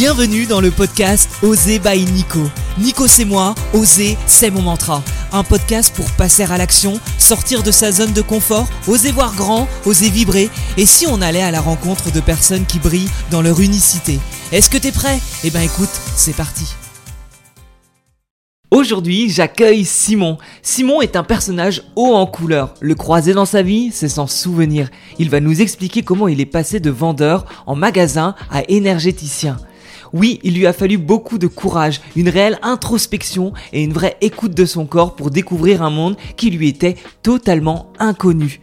Bienvenue dans le podcast Oser by Nico. Nico c'est moi, Oser c'est mon mantra. Un podcast pour passer à l'action, sortir de sa zone de confort, oser voir grand, oser vibrer. Et si on allait à la rencontre de personnes qui brillent dans leur unicité Est-ce que t'es prêt? Eh ben écoute, c'est parti. Aujourd'hui, j'accueille Simon. Simon est un personnage haut en couleur. Le croiser dans sa vie, c'est s'en souvenir. Il va nous expliquer comment il est passé de vendeur en magasin à énergéticien. Oui, il lui a fallu beaucoup de courage, une réelle introspection et une vraie écoute de son corps pour découvrir un monde qui lui était totalement inconnu.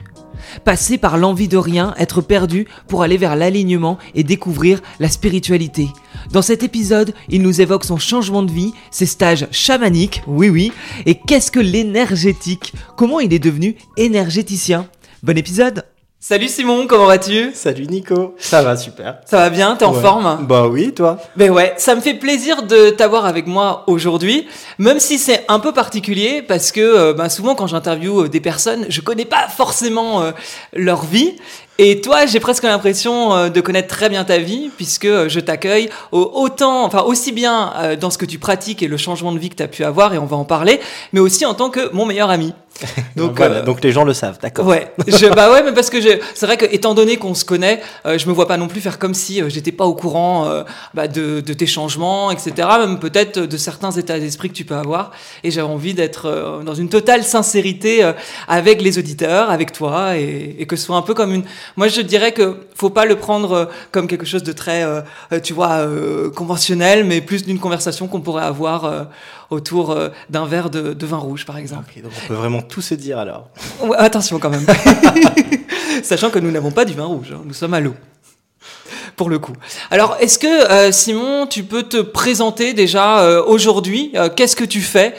Passer par l'envie de rien, être perdu pour aller vers l'alignement et découvrir la spiritualité. Dans cet épisode, il nous évoque son changement de vie, ses stages chamaniques, oui oui, et qu'est-ce que l'énergétique? Comment il est devenu énergéticien? Bon épisode Salut Simon, comment vas-tu? Salut Nico, ça va super. Ça va bien, t'es en forme? Bah oui, toi? Ben ouais, ça me fait plaisir de t'avoir avec moi aujourd'hui, même si c'est un peu particulier parce que euh, ben souvent quand j'interviewe euh, des personnes, je connais pas forcément euh, leur vie. Et toi, j'ai presque l'impression de connaître très bien ta vie, puisque je t'accueille autant, enfin aussi bien dans ce que tu pratiques et le changement de vie que tu as pu avoir, et on va en parler, mais aussi en tant que mon meilleur ami. Donc, voilà, euh, donc les gens le savent, d'accord. Ouais, je, bah ouais, mais parce que c'est vrai que étant donné qu'on se connaît, euh, je me vois pas non plus faire comme si euh, j'étais pas au courant bah, de, de, tes changements, etc. Même peut-être de certains états d'esprit que tu peux avoir. Et j'avais envie d'être dans une totale sincérité avec les auditeurs, avec toi, et, et, que ce soit un peu comme une. Moi, je dirais que faut pas le prendre comme quelque chose de très, tu vois, conventionnel, mais plus d'une conversation qu'on pourrait avoir autour euh, d'un verre de, vin rouge, par exemple. donc on peut vraiment tout se dire alors. attention quand même. Sachant que nous n'avons pas du vin rouge, hein. nous sommes à l'eau. Pour le coup. Alors, est-ce que euh, Simon, tu peux te présenter déjà euh, aujourd'hui? Qu'est-ce que tu fais?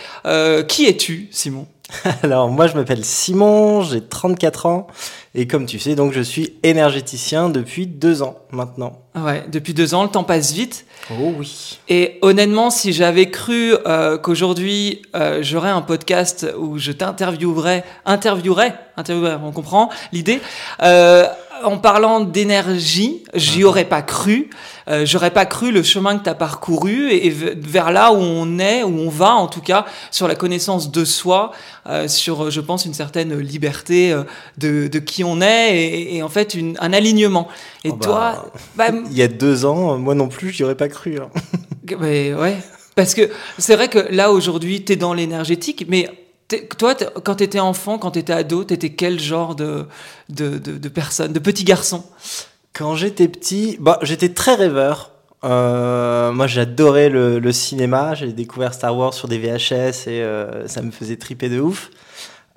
Qui es-tu, Simon? Alors, moi, je m'appelle Simon, j'ai 34 ans. Et comme tu sais, donc je suis énergéticien depuis deux ans maintenant. Ouais, depuis deux ans, le temps passe vite. Oh oui. Et honnêtement, si j'avais cru euh, qu'aujourd'hui euh, j'aurais un podcast où je t'interviewerais, interviewerais, interviewerais, on comprend l'idée. Euh, en parlant d'énergie, j'y aurais pas cru. Euh, j'aurais pas cru le chemin que tu as parcouru et, vers là où on est, où on va en tout cas, sur la connaissance de soi, euh, sur, je pense, une certaine liberté euh, de, de, qui on est et, en fait une, un alignement. Et oh toi, bah, il y a deux ans, moi non plus, j'y aurais pas cru. Hein. Mais ouais, parce que c'est vrai que là aujourd'hui, tu es dans l'énergétique, mais toi, quand tu étais enfant, quand tu étais ado, tu étais quel genre de, de, de, personne, de petit garçon? Quand j'étais petit, bah, j'étais très rêveur. Euh, moi, j'adorais le, le, cinéma. J'ai découvert Star Wars sur des VHS et euh, ça me faisait triper de ouf.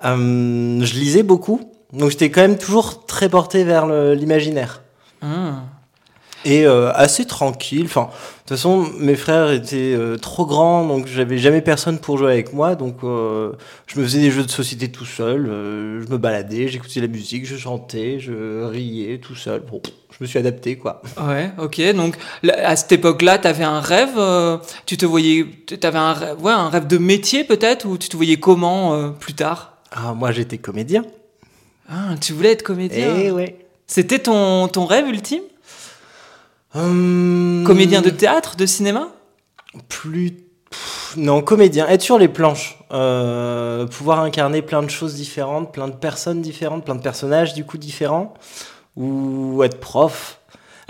Euh, je lisais beaucoup, donc j'étais quand même toujours très porté vers l'imaginaire. Ah et euh, assez tranquille. Enfin, de toute façon, mes frères étaient euh, trop grands, donc j'avais jamais personne pour jouer avec moi. Donc, euh, je me faisais des jeux de société tout seul. je me baladais, j'écoutais la musique, je chantais, je riais tout seul. Bon, je me suis adapté, quoi. Ouais, ok. Donc, à cette époque-là, tu avais un rêve Tu te voyais. Tu avais un rêve, ouais, un rêve de métier, peut-être Ou tu te voyais comment plus tard? Ah, moi, j'étais comédien. Ah, tu voulais être comédien? Eh ouais. C'était ton, ton rêve ultime? Hum, comédien de théâtre, de cinéma? Plus. non, comédien. Être sur les planches. Euh, pouvoir incarner plein de choses différentes, plein de personnes différentes, plein de personnages du coup différents. Ou être prof.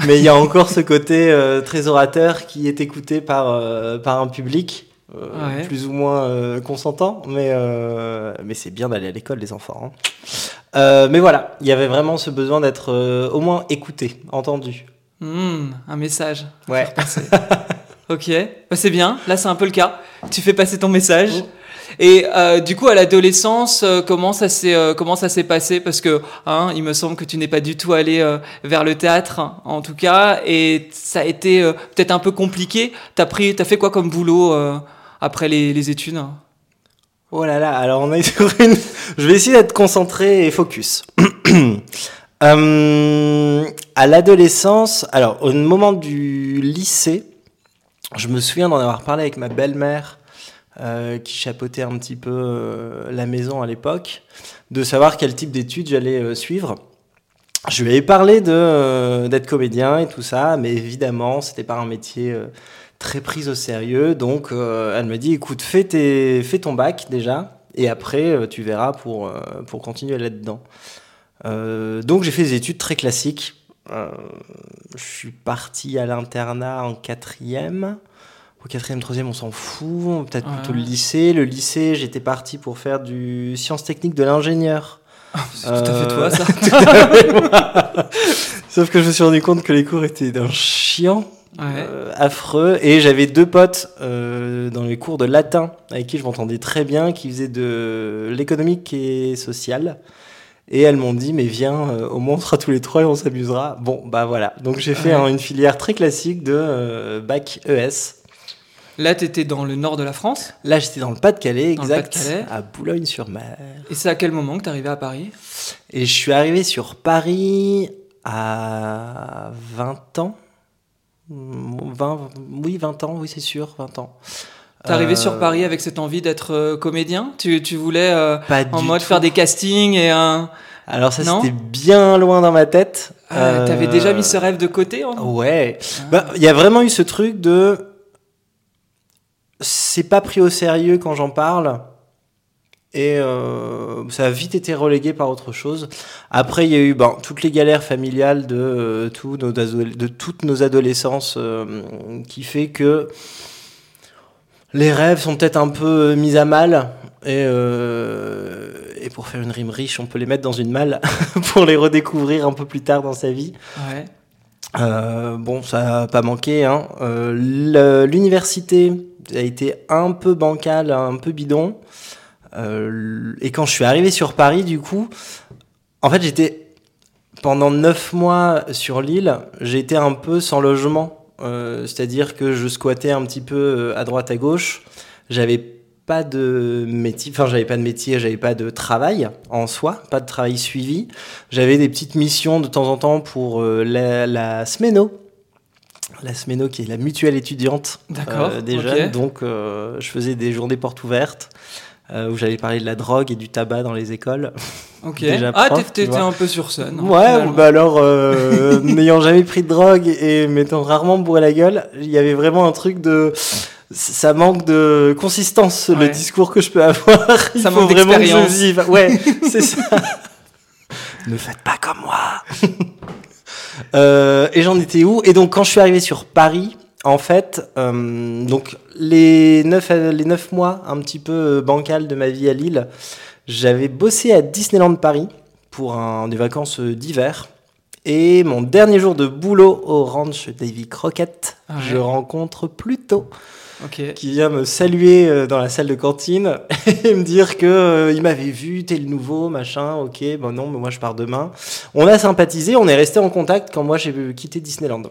Mais il y a encore ce côté euh, très orateur qui est écouté par, euh, par un public. plus ou moins consentant, mais, mais c'est bien d'aller à l'école, les enfants. Hein. mais voilà, il y avait vraiment ce besoin d'être au moins écouté, entendu. Hmm, un message. Ouais. ok, bah, c'est bien. Là, c'est un peu le cas. Tu fais passer ton message. Oh. Et euh, du coup, à l'adolescence, euh, comment ça s'est euh, comment ça s'est passé? Parce que hein, il me semble que tu n'es pas du tout allé vers le théâtre, en tout cas, et ça a été peut-être un peu compliqué. T'as pris, t'as fait quoi comme boulot après les, les, études? Oh là là, alors on a sur une. Je vais essayer d'être concentré et focus. Euh, à l'adolescence, alors au moment du lycée, je me souviens d'en avoir parlé avec ma belle-mère, euh, qui chapeautait un petit peu euh, la maison à l'époque, de savoir quel type d'études j'allais suivre. je lui avais parlé de d'être comédien et tout ça, mais évidemment, c'était pas un métier très pris au sérieux. Donc, elle me dit, écoute, fais, tes, fais ton bac déjà, et après, tu verras pour, pour continuer là-dedans. Euh, donc, j'ai fait des études très classiques. Euh, je suis parti à l'internat en quatrième. Au quatrième, troisième, on s'en fout. Peut-être Ouais. plutôt le lycée. Le lycée, j'étais parti pour faire du sciences techniques de l'ingénieur. C'est tout à fait toi, Euh, ça. Sauf que je me suis rendu compte que les cours étaient d'un chiant Ouais. euh, affreux. Et j'avais deux potes euh, dans les cours de latin avec qui je m'entendais très bien, qui faisaient de l'économique et social. Et elles m'ont dit, mais viens, euh, au moins on sera tous les trois et on s'amusera. Bon, bah voilà. Donc j'ai fait une filière très classique de euh, bac ES. Là, tu étais dans le nord de la France? Là, j'étais dans le Pas-de-Calais, Dans le exact, Pas-de-Calais. à Boulogne-sur-Mer. Et c'est à quel moment que tu arrivé à Paris? Et je suis arrivé sur Paris à 20 ans. 20, oui, 20 ans, oui, c'est sûr, 20 ans. T'es arrivé Euh, sur Paris avec cette envie d'être euh, comédien? Tu, tu voulais euh, en mode tout. faire des castings et un. Alors ça, c'était bien loin dans ma tête. Ah, T'avais Euh, déjà mis ce rêve de côté Ouais. Ah. Bah, Il y a vraiment eu ce truc de... C'est pas pris au sérieux quand j'en parle. Et euh, ça a vite été relégué par autre chose. Après, il y a eu ben, toutes les galères familiales de, euh, nos adole- de toutes nos adolescences euh, qui fait que les rêves sont peut-être un peu mis à mal. Et, euh, et pour faire une rime riche, on peut les mettre dans une malle pour les redécouvrir un peu plus tard dans sa vie. Ouais. Euh, bon, ça n'a pas manqué. Hein. Euh, L'université a été un peu bancale, un peu bidon. Euh, et quand je suis arrivé sur Paris, du coup, en fait, j'étais pendant neuf mois sur l'île, été un peu sans logement. Euh, C'est-à-dire que je squattais un petit peu euh, à droite à gauche. J'avais pas de métier, enfin j'avais pas de métier, j'avais pas de travail en soi, pas de travail suivi. J'avais des petites missions de temps en temps pour euh, la, la SMENO. La SMENO qui est la mutuelle étudiante euh, des jeunes. Donc euh, je faisais des journées portes ouvertes euh, où j'allais parler de la drogue et du tabac dans les écoles. Ok. Déjà ah, prof, t'étais un peu sur scène. hein, Ouais, finalement. bah alors, euh, n'ayant jamais pris de drogue et m'étant rarement bourré la gueule, il y avait vraiment un truc de. Ça manque de consistance, le discours que je peux avoir. Il Ça faut manque vraiment que je vive. Ouais, c'est ça. ne faites pas comme moi. Euh, et j'en étais où? Et donc, quand je suis arrivé sur Paris, en fait, euh, donc les neuf, les neuf mois un petit peu euh, bancal de ma vie à Lille, j'avais bossé à Disneyland Paris pour un, des vacances euh, d'hiver. Et mon dernier jour de boulot au ranch Davy Crockett, Ah ouais. je rencontre Pluto Ok. qui vient me saluer euh, dans la salle de cantine et me dire que euh, il m'avait vu, t'es le nouveau, machin, ok, bon non, mais moi je pars demain. On a sympathisé, on est resté en contact quand moi j'ai quitté Disneyland.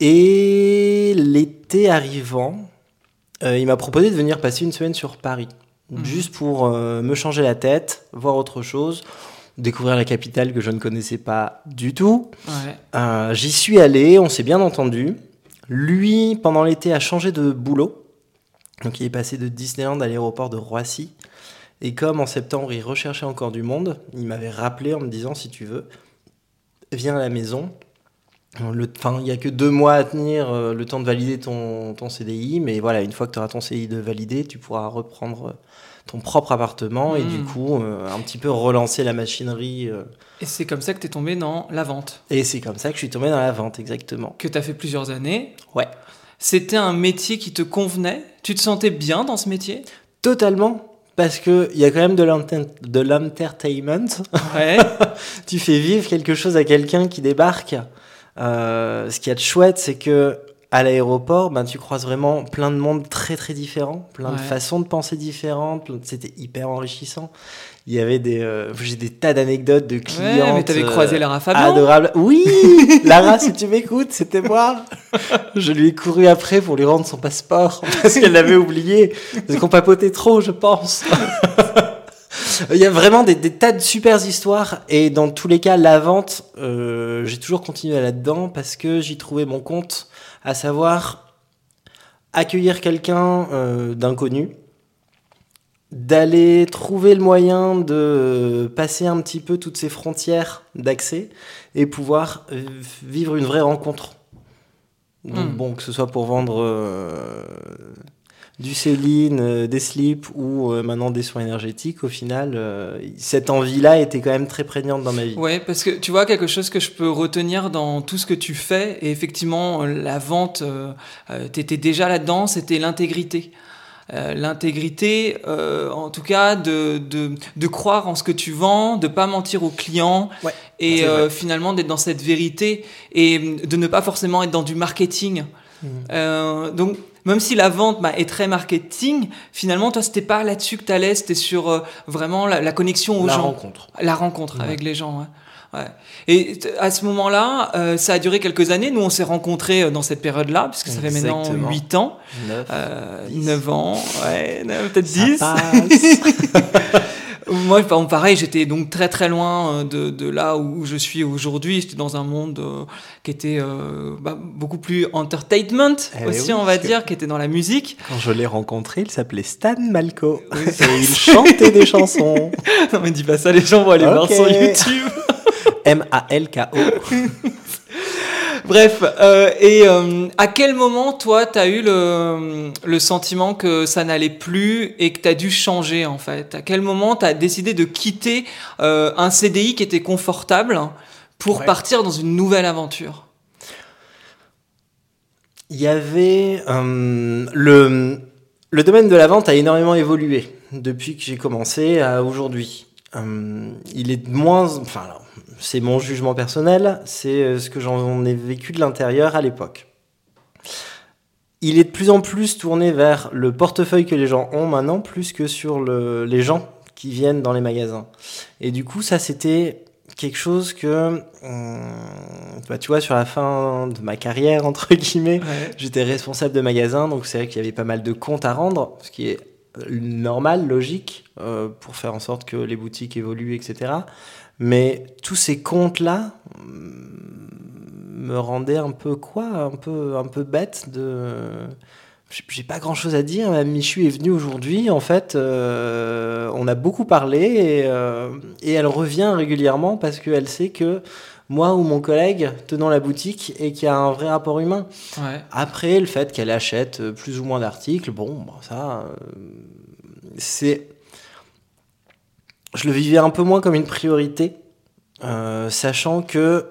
Et l'été arrivant, euh, il m'a proposé de venir passer une semaine sur Paris, Mhm. juste pour euh, me changer la tête, voir autre chose, découvrir la capitale que je ne connaissais pas du tout. Ouais. Euh, J'y suis allé, on s'est bien entendu. Lui, pendant l'été, a changé de boulot. Donc il est passé de Disneyland à l'aéroport de Roissy. Et comme en septembre, il recherchait encore du monde, il m'avait rappelé en me disant, si tu veux, viens à la maison. Le- Enfin, il n'y a que deux mois à tenir euh, le temps de valider ton, ton CDI. Mais voilà, une fois que tu auras ton CDI de validé, tu pourras reprendre euh, ton propre appartement et du coup, euh, un petit peu relancer la machinerie. euh. Et c'est comme ça que t'es tombé dans la vente, Et c'est comme ça que je suis tombé dans la vente, exactement. que t'as fait plusieurs années. Ouais. C'était un métier qui te convenait Tu te sentais bien dans ce métier? Totalement. Parce qu'il y a quand même de l'entertainment. Ouais. tu fais vivre quelque chose à quelqu'un qui débarque. Euh, ce qu'il y a de chouette, c'est que à l'aéroport, ben, tu croises vraiment plein de monde très très différents, plein de façons de penser différentes. C'était hyper enrichissant. Il y avait des, euh, j'ai des tas d'anecdotes de clients. ouais, mais t'avais croisé Lara Fabian. Adorable. Oui, Lara, si tu m'écoutes, c'était moi. Je lui ai couru après pour lui rendre son passeport parce qu'elle l'avait oublié. Parce qu'on papotait trop, je pense. Il y a vraiment des, des tas de super histoires et dans tous les cas, la vente, euh, j'ai toujours continué là-dedans parce que j'y trouvais mon compte, à savoir accueillir quelqu'un euh, d'inconnu, d'aller trouver le moyen de passer un petit peu toutes ces frontières d'accès et pouvoir euh, vivre une vraie rencontre. Donc Hmm. bon, que ce soit pour vendre euh, du Céline, euh, des slips ou euh, maintenant des soins énergétiques, au final, euh, cette envie-là était quand même très prégnante dans ma vie. Ouais, parce que tu vois, quelque chose que je peux retenir dans tout ce que tu fais, et effectivement, la vente, euh, t'étais déjà là-dedans, c'était l'intégrité. Euh, l'intégrité, euh, en tout cas, de, de, de croire en ce que tu vends, de pas mentir aux clients, Ouais, et euh, finalement d'être dans cette vérité, et de ne pas forcément être dans du marketing. Euh, donc, même si la vente bah, est très marketing, finalement, toi, c'était pas là-dessus que t'allais, c'était sur euh, vraiment la, la connexion aux La gens. rencontre. La rencontre Ouais. avec les gens, ouais. Ouais. Et à ce moment-là, euh, ça a duré quelques années. Nous, on s'est rencontrés euh, dans cette période-là, puisque ça fait maintenant Exactement. 8 ans, Neuf. euh, Dix. 9 ans, ouais, peut-être Ça 10. passe. Moi, pareil, j'étais donc très très loin euh, de, de là où je suis aujourd'hui. J'étais dans un monde euh, qui était euh, bah, beaucoup plus entertainment Eh aussi, oui, on va dire, qui était dans la musique. Quand je l'ai rencontré, il s'appelait Stan Malco. Et il chantait des chansons. non, mais dis pas ça, les gens vont aller voir sur YouTube. M-A-L-K-O. Bref, euh, et euh, à quel moment, toi, t'as eu le, le sentiment que ça n'allait plus et que t'as dû changer, en fait? À quel moment t'as décidé de quitter euh, un CDI qui était confortable pour Ouais. partir dans une nouvelle aventure? Il y avait le, le domaine de la vente a énormément évolué depuis que j'ai commencé à aujourd'hui. Euh, il est moins, enfin, c'est mon jugement personnel, c'est euh, ce que j'en ai vécu de l'intérieur à l'époque. Il est de plus en plus tourné vers le portefeuille que les gens ont maintenant, plus que sur le, les gens qui viennent dans les magasins. Et du coup, ça, c'était quelque chose que, hum, bah, tu vois, sur la fin de ma carrière, entre guillemets, J'étais responsable de magasin, donc c'est vrai qu'il y avait pas mal de comptes à rendre, ce qui est normal, logique, euh, pour faire en sorte que les boutiques évoluent, etc. Mais tous ces comptes-là hum, me rendaient un peu quoi Un peu, un peu bête de... J'ai- pas grand chose à dire. Michu est venue aujourd'hui. En fait, euh, on a beaucoup parlé euh, et elle revient régulièrement parce qu'elle sait que moi ou mon collègue tenons la boutique et qu'il y a un vrai rapport humain. Ouais. Après, le fait qu'elle achète euh, plus ou moins d'articles, bon, bon, ça, euh, c'est. Je le vivais un peu moins comme une priorité, euh, sachant que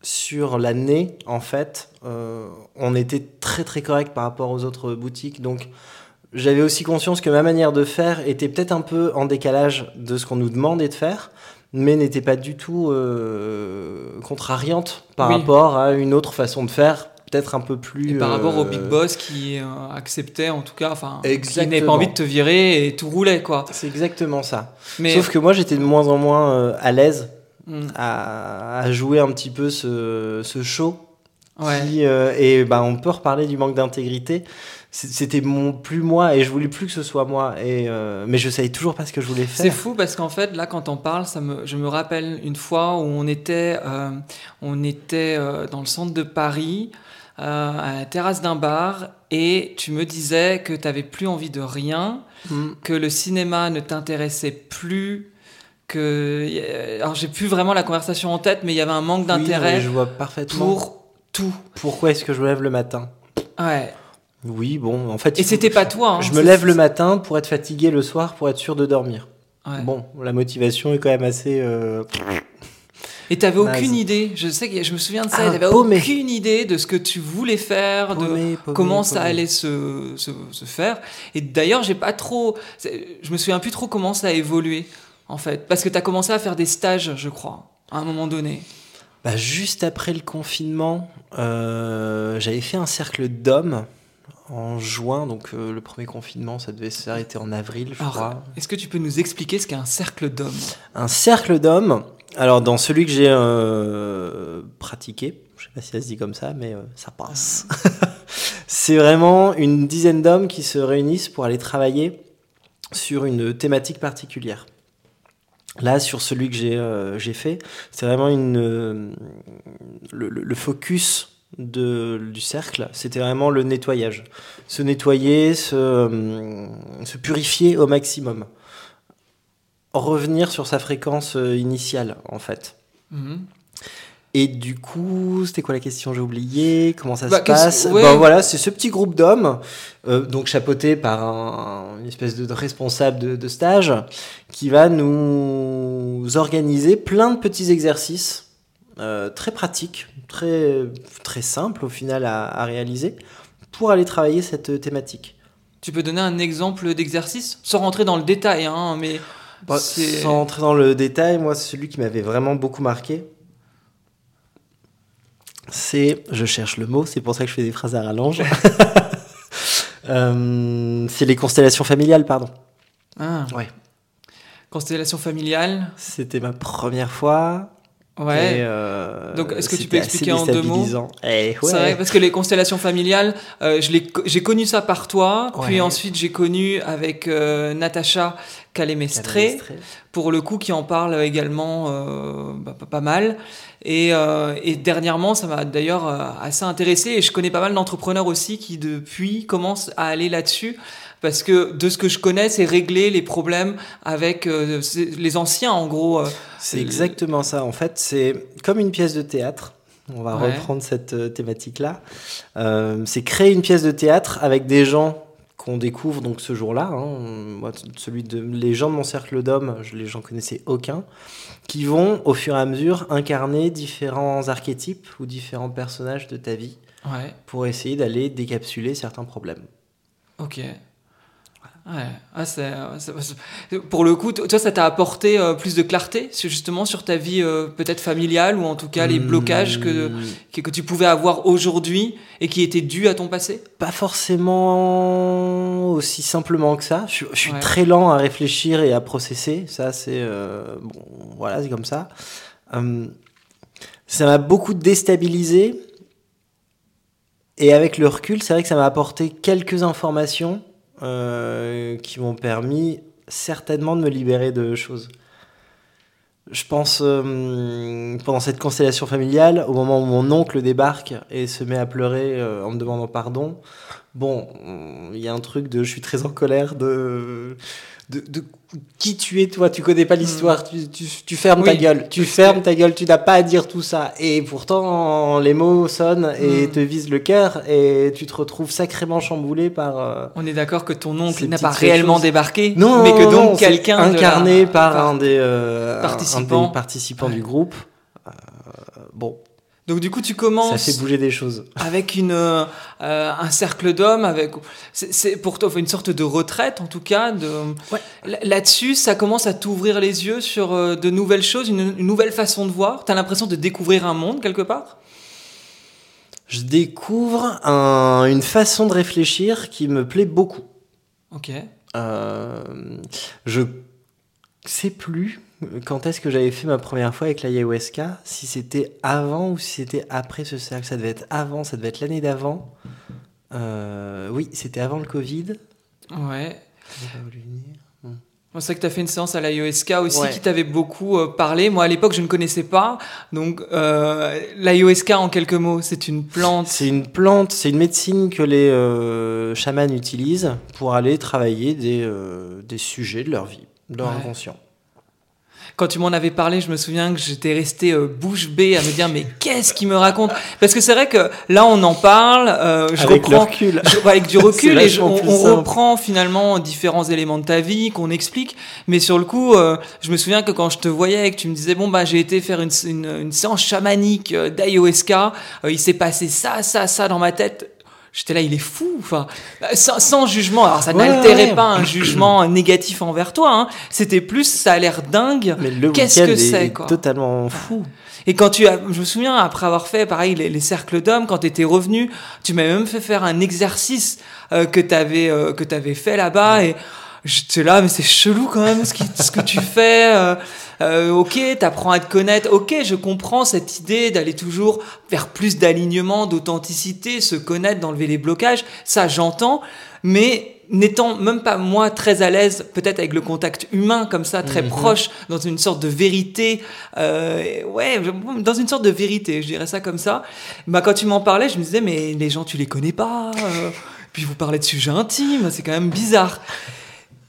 sur l'année, en fait, euh, on était très très correct par rapport aux autres boutiques. Donc, j'avais aussi conscience que ma manière de faire était peut-être un peu en décalage de ce qu'on nous demandait de faire, mais n'était pas du tout euh, contrariante par Oui. rapport à une autre façon de faire, peut-être un peu plus. Et par rapport au euh, big boss qui euh, acceptait, en tout cas, enfin, qui n'avait pas envie de te virer et tout roulait, quoi. C'est exactement ça. Mais Sauf que moi, j'étais de moins en moins euh, à l'aise Hmm, à, à jouer un petit peu ce, ce show. ouais. Qui, et bah, on peut reparler du manque d'intégrité. C'était mon plus moi et je voulais plus que ce soit moi. Et, euh, mais je savais toujours pas ce que je voulais faire. C'est fou parce qu'en fait, là, quand on parle, ça me, je me rappelle une fois où on était, euh, on était euh, dans le centre de Paris, à la terrasse d'un bar, et tu me disais que tu n'avais plus envie de rien, Mm. que le cinéma ne t'intéressait plus, que. Alors, j'ai plus vraiment la conversation en tête, mais il y avait un manque Oui, d'intérêt je vois parfaitement pour tout. pourquoi est-ce que je me lève le matin? Ouais. Oui, bon, en fait. Et c'était pas toi. hein, Je me lève le matin pour être fatigué le soir pour être sûr de dormir. Ouais. Bon, la motivation est quand même assez. euh, Et t'avais aucune idée. Je sais que je me souviens de ça. Ah, t'avais aucune idée de ce que tu voulais faire, de paumé, paumé, comment ça allait se, se, se faire. Et d'ailleurs, j'ai pas trop. Je me souviens plus trop comment ça a évolué, en fait. Parce que t'as commencé à faire des stages, je crois, à un moment donné. Bah, juste après le confinement, euh, j'avais fait un cercle d'hommes en juin, donc euh, le premier confinement, ça devait s'arrêter en avril, je Alors, crois. est-ce que tu peux nous expliquer ce qu'est un cercle d'hommes? Un cercle d'hommes, alors dans celui que j'ai euh, pratiqué, je sais pas si ça se dit comme ça, mais euh, ça passe. C'est vraiment une dizaine d'hommes qui se réunissent pour aller travailler sur une thématique particulière. Là, sur celui que j'ai fait, c'est vraiment une, le focus de, du cercle, c'était vraiment le nettoyage. Se nettoyer, se, euh, se purifier au maximum. revenir sur sa fréquence euh, initiale, en fait. Mhm. Et du coup, c'était quoi la question? J'ai oublié. Comment ça Bah, se passe? ouais. Bah, Voilà, c'est ce petit groupe d'hommes, euh, donc chapeauté par un- une espèce de responsable de, de stage, qui va nous organiser plein de petits exercices euh, très pratiques, très, très simples au final à, à réaliser, pour aller travailler cette thématique. Tu peux donner un exemple d'exercice sans rentrer dans le détail, hein, mais Bah, sans entrer dans le détail, moi, celui qui m'avait vraiment beaucoup marqué, c'est, je cherche le mot, c'est pour ça que je fais des phrases à rallonge. Euh, c'est les constellations familiales, pardon. Ah. Ouais. constellation familiale. C'était ma première fois. Ouais. et, euh, Donc, est-ce que tu peux expliquer en deux mots. Eh, C'est vrai, parce que les constellations familiales, euh, j'ai connu ça par toi, puis ensuite j'ai connu avec euh, Natacha Calemestré, pour le coup, qui en parle également euh, bah, pas, mal. Et, euh, et dernièrement, ça m'a d'ailleurs assez intéressé, et je connais pas mal d'entrepreneurs aussi qui depuis commencent à aller là-dessus. Parce que de ce que je connais, c'est régler les problèmes avec euh, les anciens, en gros. euh, C'est exactement ça. En fait, c'est comme une pièce de théâtre. On va Ouais. reprendre cette euh, thématique-là. Euh, c'est créer une pièce de théâtre avec des gens qu'on découvre donc ce jour-là. hein. Moi, celui de les gens de mon cercle d'hommes, je les j'en connaissais aucun, qui vont au fur et à mesure incarner différents archétypes ou différents personnages de ta vie ouais. pour essayer d'aller décapsuler certains problèmes. Ok. Ouais. Ah, pour le coup, toi, ça t'a apporté euh, plus de clarté, sur- justement, sur ta vie euh, peut-être familiale, ou en tout cas les blocages que, Hmm, que, que tu pouvais avoir aujourd'hui et qui étaient dus à ton passé? Pas forcément aussi simplement que ça. Je, suis- je suis Ouais. très lent à réfléchir et à processer. Ça, c'est euh, bon, voilà, c'est comme ça. Euh, ça m'a beaucoup déstabilisé. Et avec le recul, c'est vrai que ça m'a apporté quelques informations euh, qui m'ont permis certainement de me libérer de choses. Je pense, euh, pendant cette constellation familiale, au moment où mon oncle débarque et se met à pleurer euh, en me demandant pardon, bon, il y a un truc de je suis très en colère de, de, de qui tu es, toi, tu connais pas l'histoire, tu, tu, tu fermes ta gueule, tu fermes ta gueule, tu n'as pas à dire tout ça. Et pourtant, les mots sonnent et Mm. te visent le cœur et tu te retrouves sacrément chamboulé par. euh, On est d'accord que ton oncle n'a pas réellement choses. débarqué, non, mais que non, donc quelqu'un la- incarné par, par- un des euh, un- un participants. des participants Ouais. du groupe. Euh, bon, Donc du coup, tu ça commences fait bouger des choses. avec une, euh, euh, un cercle d'hommes, avec c'est- pour toi une sorte de retraite en tout cas. De, Ouais. Là- Là-dessus, ça commence à t'ouvrir les yeux sur euh, de nouvelles choses, une, une nouvelle façon de voir. T'as l'impression de découvrir un monde quelque part? Je découvre un- une façon de réfléchir qui me plaît beaucoup. Ok. Euh, je sais plus quand est-ce que j'avais fait ma première fois avec l'ayahuasca, si c'était avant ou si c'était après ce cercle? Ça devait être avant, ça devait être l'année d'avant. Euh, oui, c'était avant le Covid. Ouais. Pas voulu venir. C'est vrai que tu as fait une séance à l'AIOSK aussi Ouais. qui t'avait beaucoup euh, parlé. Moi, à l'époque, je ne connaissais pas. Donc, euh, l'AIOSK, en quelques mots, c'est une plante. C'est une plante, c'est une médecine que les euh, chamans utilisent pour aller travailler des, des sujets de leur vie, de leur Ouais. inconscient. Quand tu m'en avais parlé, je me souviens que j'étais resté euh, bouche bée à me dire mais qu'est-ce qu'il me raconte? Parce que c'est vrai que là, on en parle. euh, je Avec reprends recul. je- avec du recul et je- on, reprend finalement différents éléments de ta vie qu'on explique. Mais sur le coup, euh, je me souviens que quand je te voyais et que tu me disais bon bah j'ai été faire une, une, une séance chamanique euh, d'ayahuasca, euh, il s'est passé ça, ça, ça dans ma tête. J'étais là, il est fou. Enfin, sans, sans jugement. Alors ça Ouais, n'altérait ouais. pas un jugement négatif envers toi. Hein. C'était plus, ça a l'air dingue. Mais le Qu'est-ce que est c'est, quoi totalement fou. Et quand tu as, je me souviens, après avoir fait, pareil, les, les cercles d'hommes, quand tu étais revenu, tu m'as même fait faire un exercice euh, que tu avais, que t'avais fait là-bas. Et j'étais là, mais c'est chelou quand même ce, qui, ce que tu fais. euh, euh, ok, t'apprends à te connaître. Ok, je comprends cette idée d'aller toujours vers plus d'alignement, d'authenticité, se connaître, d'enlever les blocages. Ça, j'entends. Mais n'étant même pas moi très à l'aise, peut-être avec le contact humain comme ça, très Mhm. proche, dans une sorte de vérité, euh, ouais, dans une sorte de vérité, je dirais ça comme ça. Bah, quand tu m'en parlais, je me disais, mais les gens, tu les connais pas. euh, puis vous parlez de sujets intimes, c'est quand même bizarre.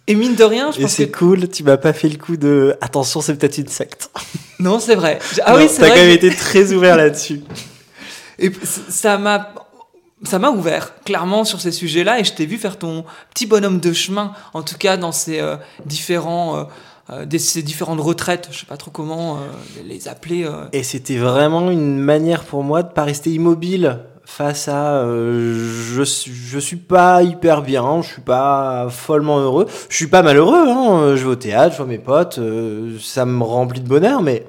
Et mine de rien, je Et pense c'est que cool, tu m'as pas fait le coup de attention, c'est peut-être une secte. non, c'est vrai. Ah Non, oui, c'est T'as quand même vrai. été très ouvert là-dessus. Et ça m'a ça m'a ouvert clairement sur ces sujets-là et je t'ai vu faire ton petit bonhomme de chemin, en tout cas dans ces euh, différents euh, euh, des- ces différentes retraites, je sais pas trop comment euh, les appeler. euh. Et c'était vraiment une manière pour moi de pas rester immobile face à euh, je je suis pas hyper bien, je suis pas follement heureux, je suis pas malheureux hein, je vais au théâtre, je vois mes potes, euh, ça me remplit de bonheur mais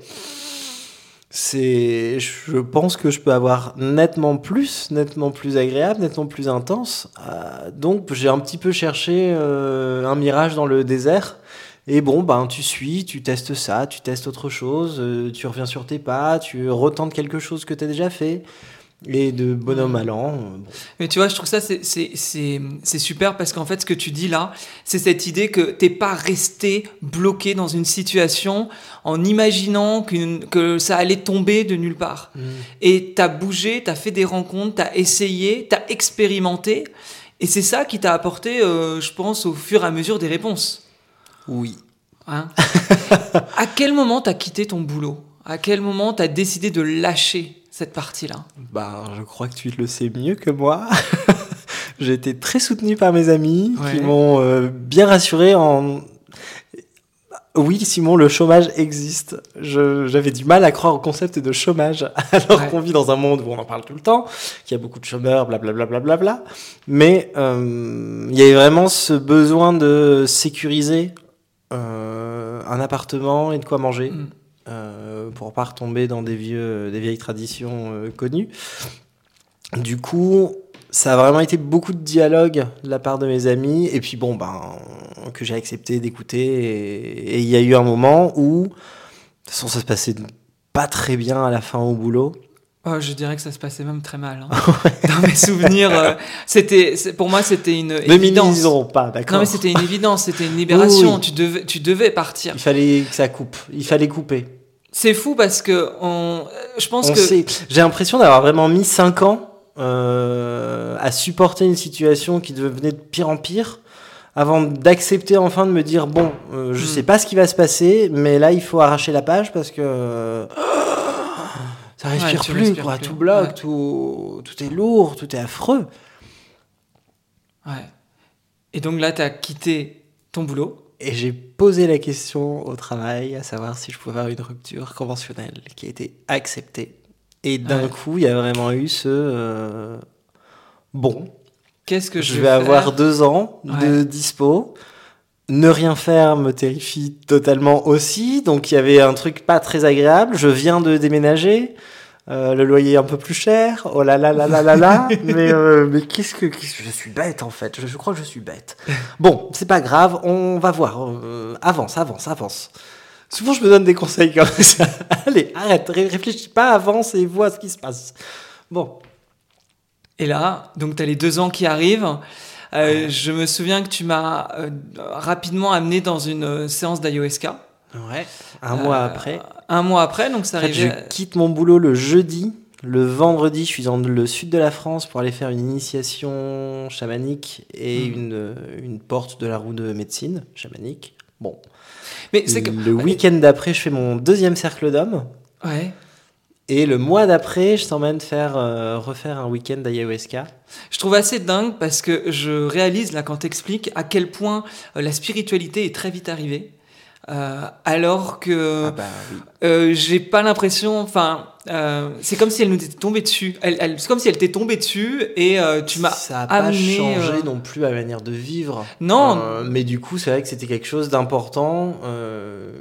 c'est je pense que je peux avoir nettement plus, nettement plus agréable, nettement plus intense. Euh, donc j'ai un petit peu cherché euh, un mirage dans le désert. Et bon, ben, tu suis, tu testes ça, tu testes autre chose, euh, tu reviens sur tes pas, tu retentes quelque chose que tu as déjà fait. Et de bonhomme à l'an. euh, bon. Mais tu vois, je trouve ça c'est c'est c'est c'est super parce qu'en fait ce que tu dis là, c'est cette idée que t'es pas resté bloqué dans une situation en imaginant qu'une que ça allait tomber de nulle part. Et t'as bougé, t'as fait des rencontres, t'as essayé, t'as expérimenté. Et c'est ça qui t'a apporté, euh, je pense, au fur et à mesure des réponses. Oui. Hein à quel moment t'as quitté ton boulot? À quel moment t'as décidé de lâcher? Cette partie-là Bah, je crois que tu le sais mieux que moi. J'ai été très soutenu par mes amis Ouais. qui m'ont euh, bien rassuré en. Oui, Simon, le chômage existe. J'avais du mal à croire au concept de chômage, alors Ouais. qu'on vit dans un monde où on en parle tout le temps, qu'il y a beaucoup de chômeurs, blablabla. Bla, bla, bla, bla. Mais euh, il y avait vraiment ce besoin de sécuriser euh, un appartement et de quoi manger Mm. Euh, pour pas retomber dans des, vieux, des vieilles traditions euh, connues. Du coup, ça a vraiment été beaucoup de dialogue de la part de mes amis, et puis bon, ben, que j'ai accepté d'écouter. Et il y a eu un moment où, de toute façon, ça se passait pas très bien à la fin au boulot. Oh, je dirais que ça se passait même très mal. hein. Dans mes souvenirs, euh, c'était, pour moi, c'était une Ne évidence. pas, d'accord Non, mais c'était une évidence, c'était une libération. Oui. Tu devais, tu devais partir. Il fallait que ça coupe, il fallait couper. C'est fou parce que on, je pense On que. J'ai l'impression d'avoir vraiment mis 5 ans euh, à supporter une situation qui devenait de pire en pire avant d'accepter enfin de me dire bon, euh, je Hmm. sais pas ce qui va se passer, mais là il faut arracher la page parce que ça respire plus, quoi. plus. Tout bloque, Ouais. tout, tout est lourd, tout est affreux. Ouais. Et donc là, tu as quitté ton boulot. Et j'ai posé la question au travail, à savoir si je pouvais avoir une rupture conventionnelle qui a été acceptée. Et d'un Ouais. coup, il y a vraiment eu ce euh, bon, Qu'est-ce que je, je, vais avoir deux ans de dispo. Ne rien faire me terrifie totalement aussi. Donc il y avait un truc pas très agréable. Je viens de déménager. Euh, le loyer est un peu plus cher. Oh là là là là là là. mais euh, mais qu'est-ce que, je suis bête en fait. Je, je crois que je suis bête. Bon, c'est pas grave. On va voir. Euh, avance, avance, avance. Souvent je me donne des conseils comme ça. Allez, arrête. ré- Réfléchis pas, avance et vois ce qui se passe. Bon. Et là, donc tu as les deux ans qui arrivent. Euh, Je me souviens que tu m'as euh, rapidement amené dans une euh, séance d'ayahuasca. Ouais. Un mois après. Un mois après, donc ça En fait, arrivait. je quitte mon boulot le jeudi. Le vendredi, je suis dans le sud de la France pour aller faire une initiation chamanique et Mhm. une, une porte de la roue de médecine chamanique. Bon. Mais c'est que. Le week-end d'après, je fais mon deuxième cercle d'hommes. Ouais. Et le mois d'après, je t'emmène faire, euh, refaire un week-end d'ayahuasca. Je trouve assez dingue parce que je réalise là quand t'expliques à quel point euh, la spiritualité est très vite arrivée. Euh, alors que Ah bah oui. euh, j'ai pas l'impression, enfin, euh, c'est comme si elle nous était tombée dessus. Elle, elle- c'est comme si elle t'était tombée dessus et euh, tu m'as Ça a pas changé euh, non plus la manière de vivre. Non. Euh, mais du coup, c'est vrai que c'était quelque chose d'important euh,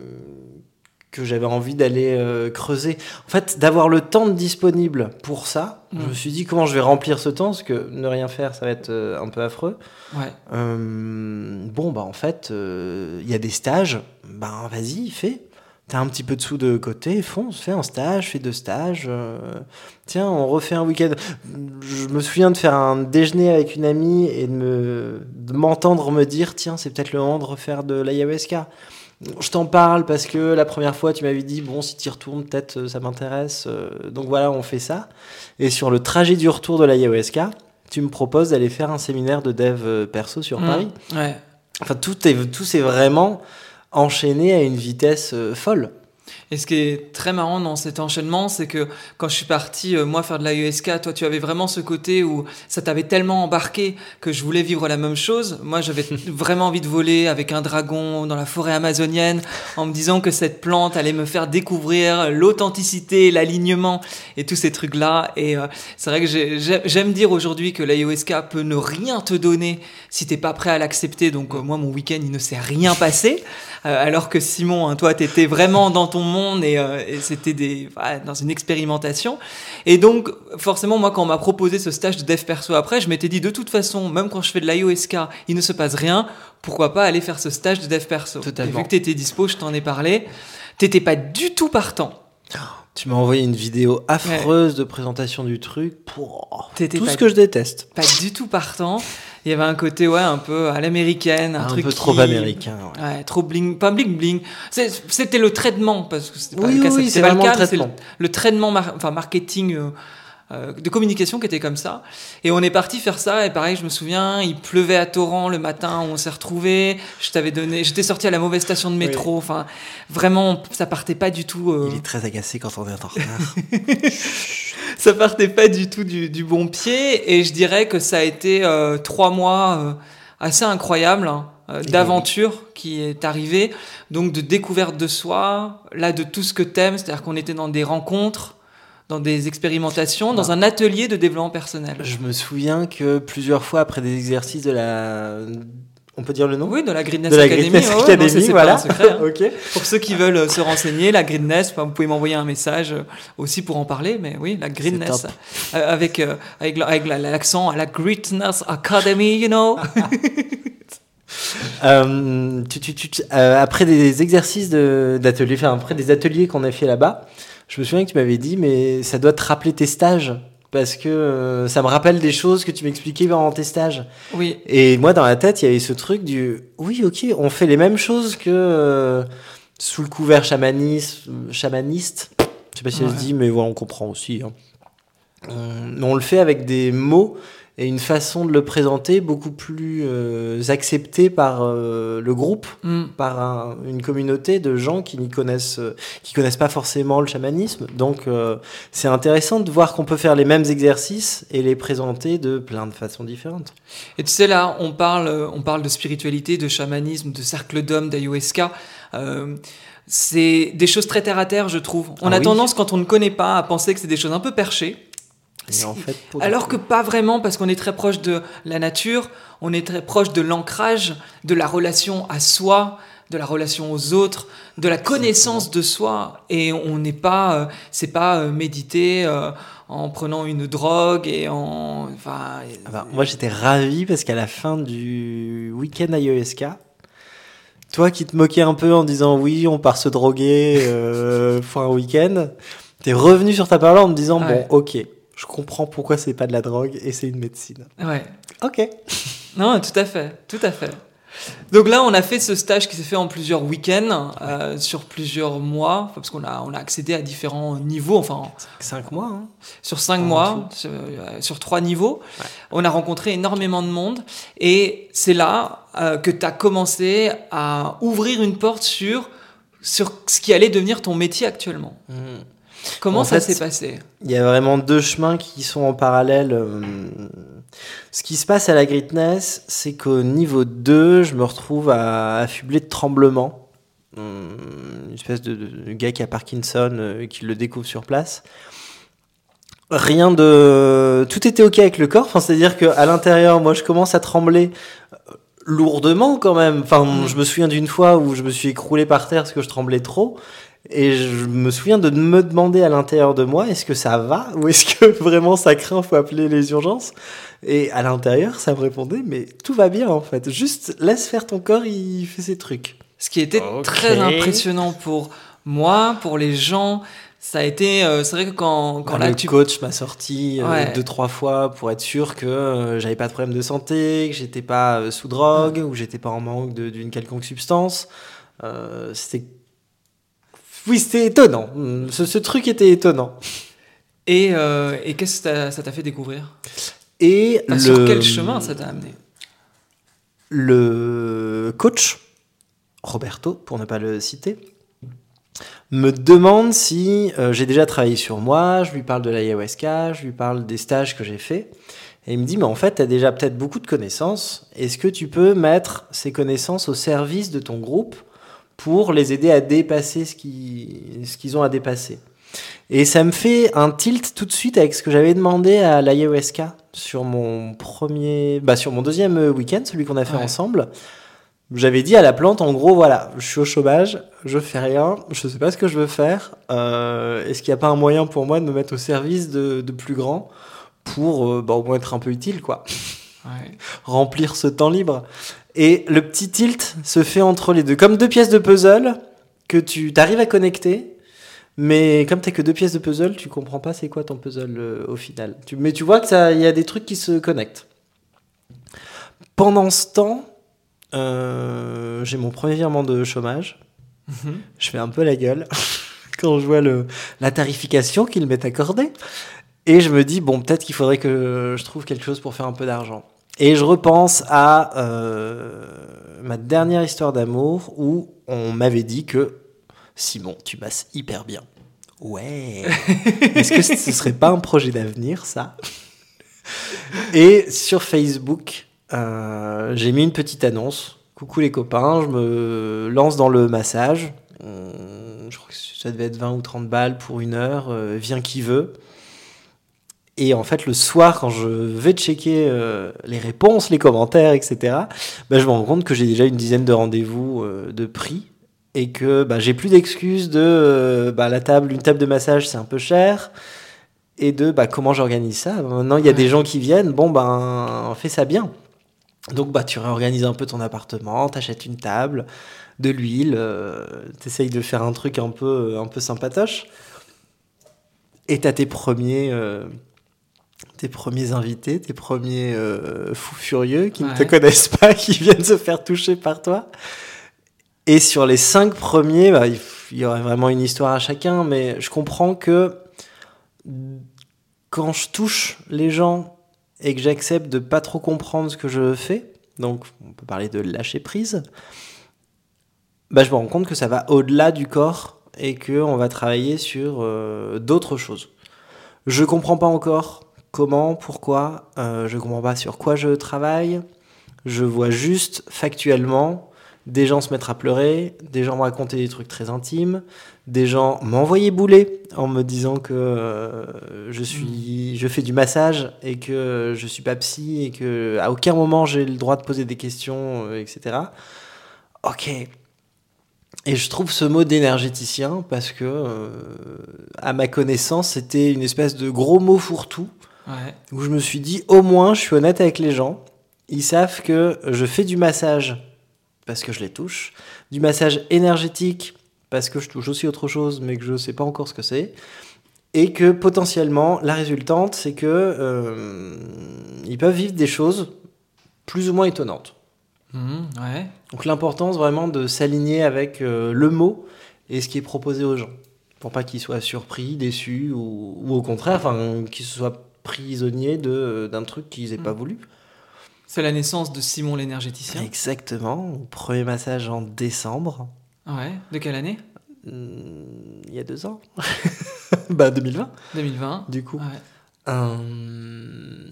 que j'avais envie d'aller euh, creuser. En fait, d'avoir le temps disponible pour ça, Mm. je me suis dit comment je vais remplir ce temps, parce que ne rien faire, ça va être euh, un peu affreux. Ouais. Euh, bon, bah en fait, euh, il y a des stages, ben vas-y, fais. T'as un petit peu de sous de côté, fonce, fais un stage, fais deux stages. euh, tiens, on refait un week-end. Je me souviens de faire un déjeuner avec une amie et de me- de m'entendre me dire tiens, c'est peut-être le moment de refaire de l'ayahuasca. Je t'en parle parce que la première fois, tu m'avais dit bon, si tu y retournes, peut-être euh, ça m'intéresse. euh, donc voilà, on fait ça. Et sur le trajet du retour de l'ayahuasca, tu me proposes d'aller faire un séminaire de dev euh, perso sur Mm. Paris. Ouais. Enfin, tout est, tout s'est vraiment enchaîné à une vitesse folle. Et ce qui est très marrant dans cet enchaînement, c'est que quand je suis parti, euh, moi, faire de l'AESK, toi, tu avais vraiment ce côté où ça t'avait tellement embarqué que je voulais vivre la même chose. Moi, j'avais vraiment envie de voler avec un dragon dans la forêt amazonienne en me disant que cette plante allait me faire découvrir l'authenticité, l'alignement et tous ces trucs-là. Et euh, c'est vrai que j'aime dire aujourd'hui que l'AESK peut ne rien te donner si t'es pas prêt à l'accepter. Donc, euh, moi, mon week-end, il ne s'est rien passé. alors que Simon, hein, toi, t'étais vraiment dans ton monde euh, et, c'était des, dans une expérimentation. Et donc, forcément, moi, quand on m'a proposé ce stage de dev perso après, je m'étais dit, de toute façon, même quand je fais de l'IOSK, il ne se passe rien, pourquoi pas aller faire ce stage de dev perso? Totalement. Et vu que tu étais dispo, je t'en ai parlé, t'étais pas du tout partant. Tu m'as envoyé une vidéo affreuse de présentation du truc pour tout ce que je déteste. Pas du tout partant il y avait un côté ouais un peu à l'américaine un, un truc peu trop américain ouais. trop bling pas bling bling c'était le traitement parce que c'était pas oui, le cas oui, c'était pas le cas c'est le, traitement enfin marketing euh, euh, de communication qui était comme ça. Et on est parti faire ça. Et pareil, je me souviens, il pleuvait à torrent le matin où on s'est retrouvés. Je t'avais donné, j'étais sorti à la mauvaise station de métro. Enfin, vraiment, ça partait pas du tout. Euh, il est très agacé quand on est en retard. ça partait pas du tout du, du, bon pied. Et je dirais que ça a été euh, trois mois assez incroyables. Hein, d'aventure qui est arrivé, donc de découverte de soi, là de tout ce que t'aimes, c'est-à-dire qu'on était dans des rencontres, dans des expérimentations, dans un atelier de développement personnel. Je me souviens que plusieurs fois après des exercices de la on peut dire le nom Oui, de la Greeness Academy. Academy, voilà. Secret, hein. Pour ceux qui veulent euh, se renseigner, la Greeness, vous pouvez m'envoyer un message euh, aussi pour en parler, mais oui, la Greeness, euh, avec, avec, l'accent à la Greatness Academy, you know. tu, tu, tu, après des exercices d'atelier, enfin après des ateliers qu'on a fait là-bas, je me souviens que tu m'avais dit, mais ça doit te rappeler tes stages. Parce que euh, ça me rappelle des choses que tu m'expliquais pendant tes stages. Oui. Et moi, dans la tête, il y avait ce truc du oui, ok, on fait les mêmes choses que euh, sous le couvert chamaniste. chamaniste. Je sais pas si ça se dit, mais voilà, on comprend aussi. Hein. On, on, le fait avec des mots et une façon de le présenter beaucoup plus euh, acceptée par euh, le groupe, mm. par une communauté de gens qui n'y connaissent, euh, qui connaissent pas forcément le chamanisme. Donc c'est intéressant de voir qu'on peut faire les mêmes exercices et les présenter de plein de façons différentes. Et tu sais là, on parle, on parle de spiritualité, de chamanisme, de cercle d'hommes, d'ayahuasca c'est des choses très terre à terre, je trouve. On ah a tendance, quand on ne connaît pas, à penser que c'est des choses un peu perchées. Alors que pas vraiment, parce qu'on est très proche de la nature, on est très proche de l'ancrage, de la relation à soi, de la relation aux autres, de la connaissance de soi, et on n'est pas, euh, c'est pas euh, méditer euh, en prenant une drogue et en, enfin. Ah bah, moi j'étais ravi parce qu'à la fin du week-end à IOSK, toi qui te moquais un peu en disant oui, on part se droguer pour un week-end, t'es revenu sur ta parole en me disant bon, ok, je comprends pourquoi c'est pas de la drogue et c'est une médecine. Ouais. Ok. Non, tout à fait, tout à fait. Donc là, on a fait ce stage qui s'est fait en plusieurs week-ends, euh, sur plusieurs mois, parce qu'on a, on a accédé à différents niveaux. Enfin, cinq mois. Hein. Sur cinq mois, euh, sur, trois niveaux. On a rencontré énormément de monde. Et c'est là euh, que tu as commencé à ouvrir une porte sur, sur ce qui allait devenir ton métier actuellement. Mmh. Comment ça s'est passé? Il y a vraiment deux chemins qui sont en parallèle. Euh, ce qui se passe à la Greatness, c'est qu'au niveau 2, je me retrouve à affubler de tremblements. Euh, une espèce de, gars qui a Parkinson euh, qui le découvre sur place. Rien de. Tout était ok avec le corps. Enfin, C'est-à-dire qu'à l'intérieur, moi, je commence à trembler lourdement quand même. Enfin, mm. je me souviens d'une fois où je me suis écroulé par terre parce que je tremblais trop. Et je me souviens de me demander à l'intérieur de moi, est-ce que ça va Ou est-ce que vraiment ça craint, faut appeler les urgences? Et à l'intérieur, ça me répondait, mais tout va bien en fait. Juste laisse faire ton corps, il fait ses trucs. Ce qui était très impressionnant pour moi, pour les gens, ça a été, euh, c'est vrai que quand, quand là, le coach m'a sorti euh, deux trois fois pour être sûr que euh, j'avais pas de problème de santé, que j'étais pas sous drogue ou j'étais pas en manque d'une quelconque substance. c'était oui, c'était étonnant. Ce, truc était étonnant. Et, euh, et qu'est-ce que ça t'a fait découvrir? Et Sur quel chemin ça t'a amené? Le coach, Roberto, pour ne pas le citer, me demande si euh, j'ai déjà travaillé sur moi, je lui parle de l'ayahuasca, je lui parle des stages que j'ai faits. Et il me dit, mais en fait, tu as déjà peut-être beaucoup de connaissances. Est-ce que tu peux mettre ces connaissances au service de ton groupe pour les aider à dépasser ce qu'ils ce qu'ils ont à dépasser Et ça me fait un tilt tout de suite avec ce que j'avais demandé à l'ayahuasca sur mon premier, bah, sur mon deuxième week-end, celui qu'on a fait Ouais. ensemble. J'avais dit à la plante, en gros, voilà, je suis au chômage, je fais rien, je sais pas ce que je veux faire. Euh, Est-ce qu'il n'y a pas un moyen pour moi de me mettre au service de, de plus grands pour euh, bah, au moins être un peu utile, quoi, Ouais. remplir ce temps libre. Et le petit tilt se fait entre les deux, comme deux pièces de puzzle que tu arrives à connecter. Mais comme t'as que deux pièces de puzzle, tu comprends pas c'est quoi ton puzzle euh, au final. Tu, mais tu vois que ça, il y a des trucs qui se connectent. Pendant ce temps, euh, j'ai mon premier virement de chômage. Mhm. Je fais un peu la gueule quand je vois le, la tarification qu'ils m'est accordée. Et je me dis, bon, peut-être qu'il faudrait que je trouve quelque chose pour faire un peu d'argent. Et je repense à euh, ma dernière histoire d'amour où on m'avait dit que Simon, tu masses hyper bien. Ouais. Est-ce que ce serait pas un projet d'avenir, ça? Et sur Facebook, euh, j'ai mis une petite annonce. Coucou les copains, je me lance dans le massage. Je crois que ça devait être 20 ou 30 balles pour une heure. euh, viens qui veut. Et en fait, le soir, quand je vais checker euh, les réponses, les commentaires, etc., bah, je me rends compte que j'ai déjà une dizaine de rendez-vous euh, de prix et que bah, j'ai plus d'excuses de euh, bah, la table, une table de massage, c'est un peu cher. Et de bah, comment j'organise ça. Maintenant, il y a des gens qui viennent, bon, ben, fais ça bien. Donc, bah, tu réorganises un peu ton appartement, t'achètes une table, de l'huile, t'essayes de faire un truc un peu, un peu sympatoche. Et t'as tes premiers, tes premiers invités, tes premiers euh, fous furieux qui ne te connaissent pas, qui viennent se faire toucher par toi. Et sur les cinq premiers, bah, il y aurait vraiment une histoire à chacun, mais je comprends que quand je touche les gens et que j'accepte de pas trop comprendre ce que je fais, donc on peut parler de lâcher prise, bah, je me rends compte que ça va au-delà du corps et que on va travailler sur euh, d'autres choses. Je comprends pas encore comment, pourquoi, euh, je comprends pas sur quoi je travaille. Je vois juste factuellement des gens se mettre à pleurer, des gens me raconter des trucs très intimes, des gens m'envoyer bouler en me disant que euh, je suis, je fais du massage et que je suis pas psy et que à aucun moment j'ai le droit de poser des questions, euh, etc. Ok. Et je trouve ce mot d'énergéticien parce que, euh, à ma connaissance, c'était une espèce de gros mot fourre-tout Ouais. où je me suis dit au moins je suis honnête avec les gens. Ils savent que je fais du massage parce que je les touche, du massage énergétique parce que je touche aussi autre chose mais que je ne sais pas encore ce que c'est. Et que potentiellement la résultante c'est que euh, ils peuvent vivre des choses plus ou moins étonnantes. Ouais. Donc l'importance vraiment de s'aligner avec euh, le mot et ce qui est proposé aux gens. Pour pas qu'ils soient surpris, déçus ou, ou au contraire, enfin, qu'ils soient prisonniers de- d'un truc qu'ils aient pas Mm. voulu. C'est la naissance de Simon l'énergéticien. Exactement. Premier massage en décembre, Ouais. De quelle année? Hmm, il y a deux ans. bah 2020, 2020. du coup. Ouais. Euh,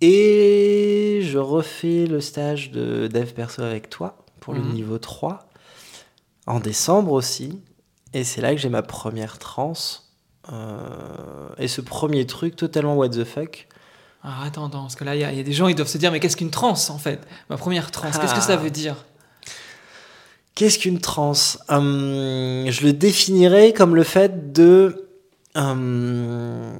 et je refais le stage de dev perso avec toi pour le Mhm. niveau 3 en décembre aussi. Et c'est là que j'ai ma première transe. Euh, et ce premier truc totalement what the fuck. Alors attends, attends, parce que là, il y, a- il y a des gens, ils doivent se dire, mais qu'est-ce qu'une transe en fait? Ma première transe, qu'est-ce que ça Ah. veut dire? Qu'est-ce qu'une transe? Hum, Je le définirais comme le fait de hum,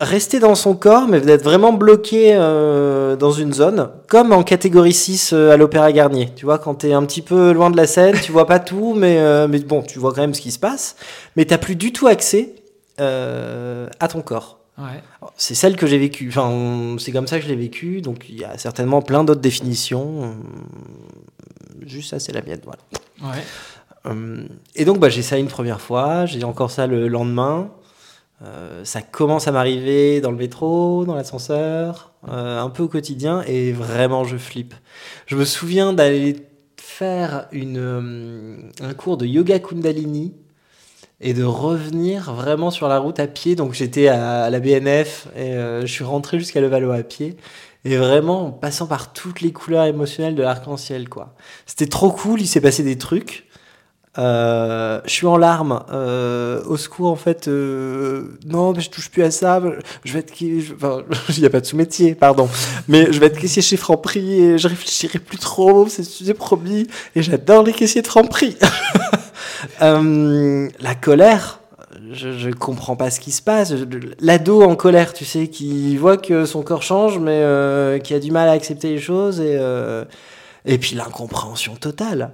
rester dans son corps, mais d'être vraiment bloqué euh, dans une zone, comme en catégorie 6 euh, à l'Opéra Garnier. Tu vois, quand t'es un petit peu loin de la scène, tu vois pas tout, mais, euh, mais bon, tu vois quand même ce qui se passe, mais t'as plus du tout accès à ton corps. Ouais. C'est celle que j'ai vécue. Enfin, c'est comme ça que je l'ai vécue. Donc, il y a certainement plein d'autres définitions. Hum, Juste ça, c'est la mienne. Voilà. Ouais. Hum, Et donc, bah, j'ai ça une première fois. J'ai encore ça le lendemain. Euh, ça commence à m'arriver dans le métro, dans l'ascenseur, euh, un peu au quotidien, et vraiment je flippe. Je me souviens d'aller faire une, euh, un cours de yoga kundalini et de revenir vraiment sur la route à pied. Donc j'étais à, la BNF et euh, je suis rentré jusqu'à Levallois à pied. Et vraiment en passant par toutes les couleurs émotionnelles de l'arc-en-ciel, quoi. C'était trop cool, il s'est passé des trucs. Euh, je suis en larmes. Euh, au secours, en fait. euh, non, mais je touche plus à ça. Je vais être. Enfin, il n'y a pas de sous-métier, pardon. Mais je vais être caissier chez Franprix et je réfléchirai plus trop. C'est promis. Et j'adore les caissiers de Franprix. Euh, la colère. Je, je comprends pas ce qui se passe. L'ado en colère, tu sais, qui voit que son corps change, mais euh, qui a du mal à accepter les choses. Et, euh, et puis l'incompréhension totale.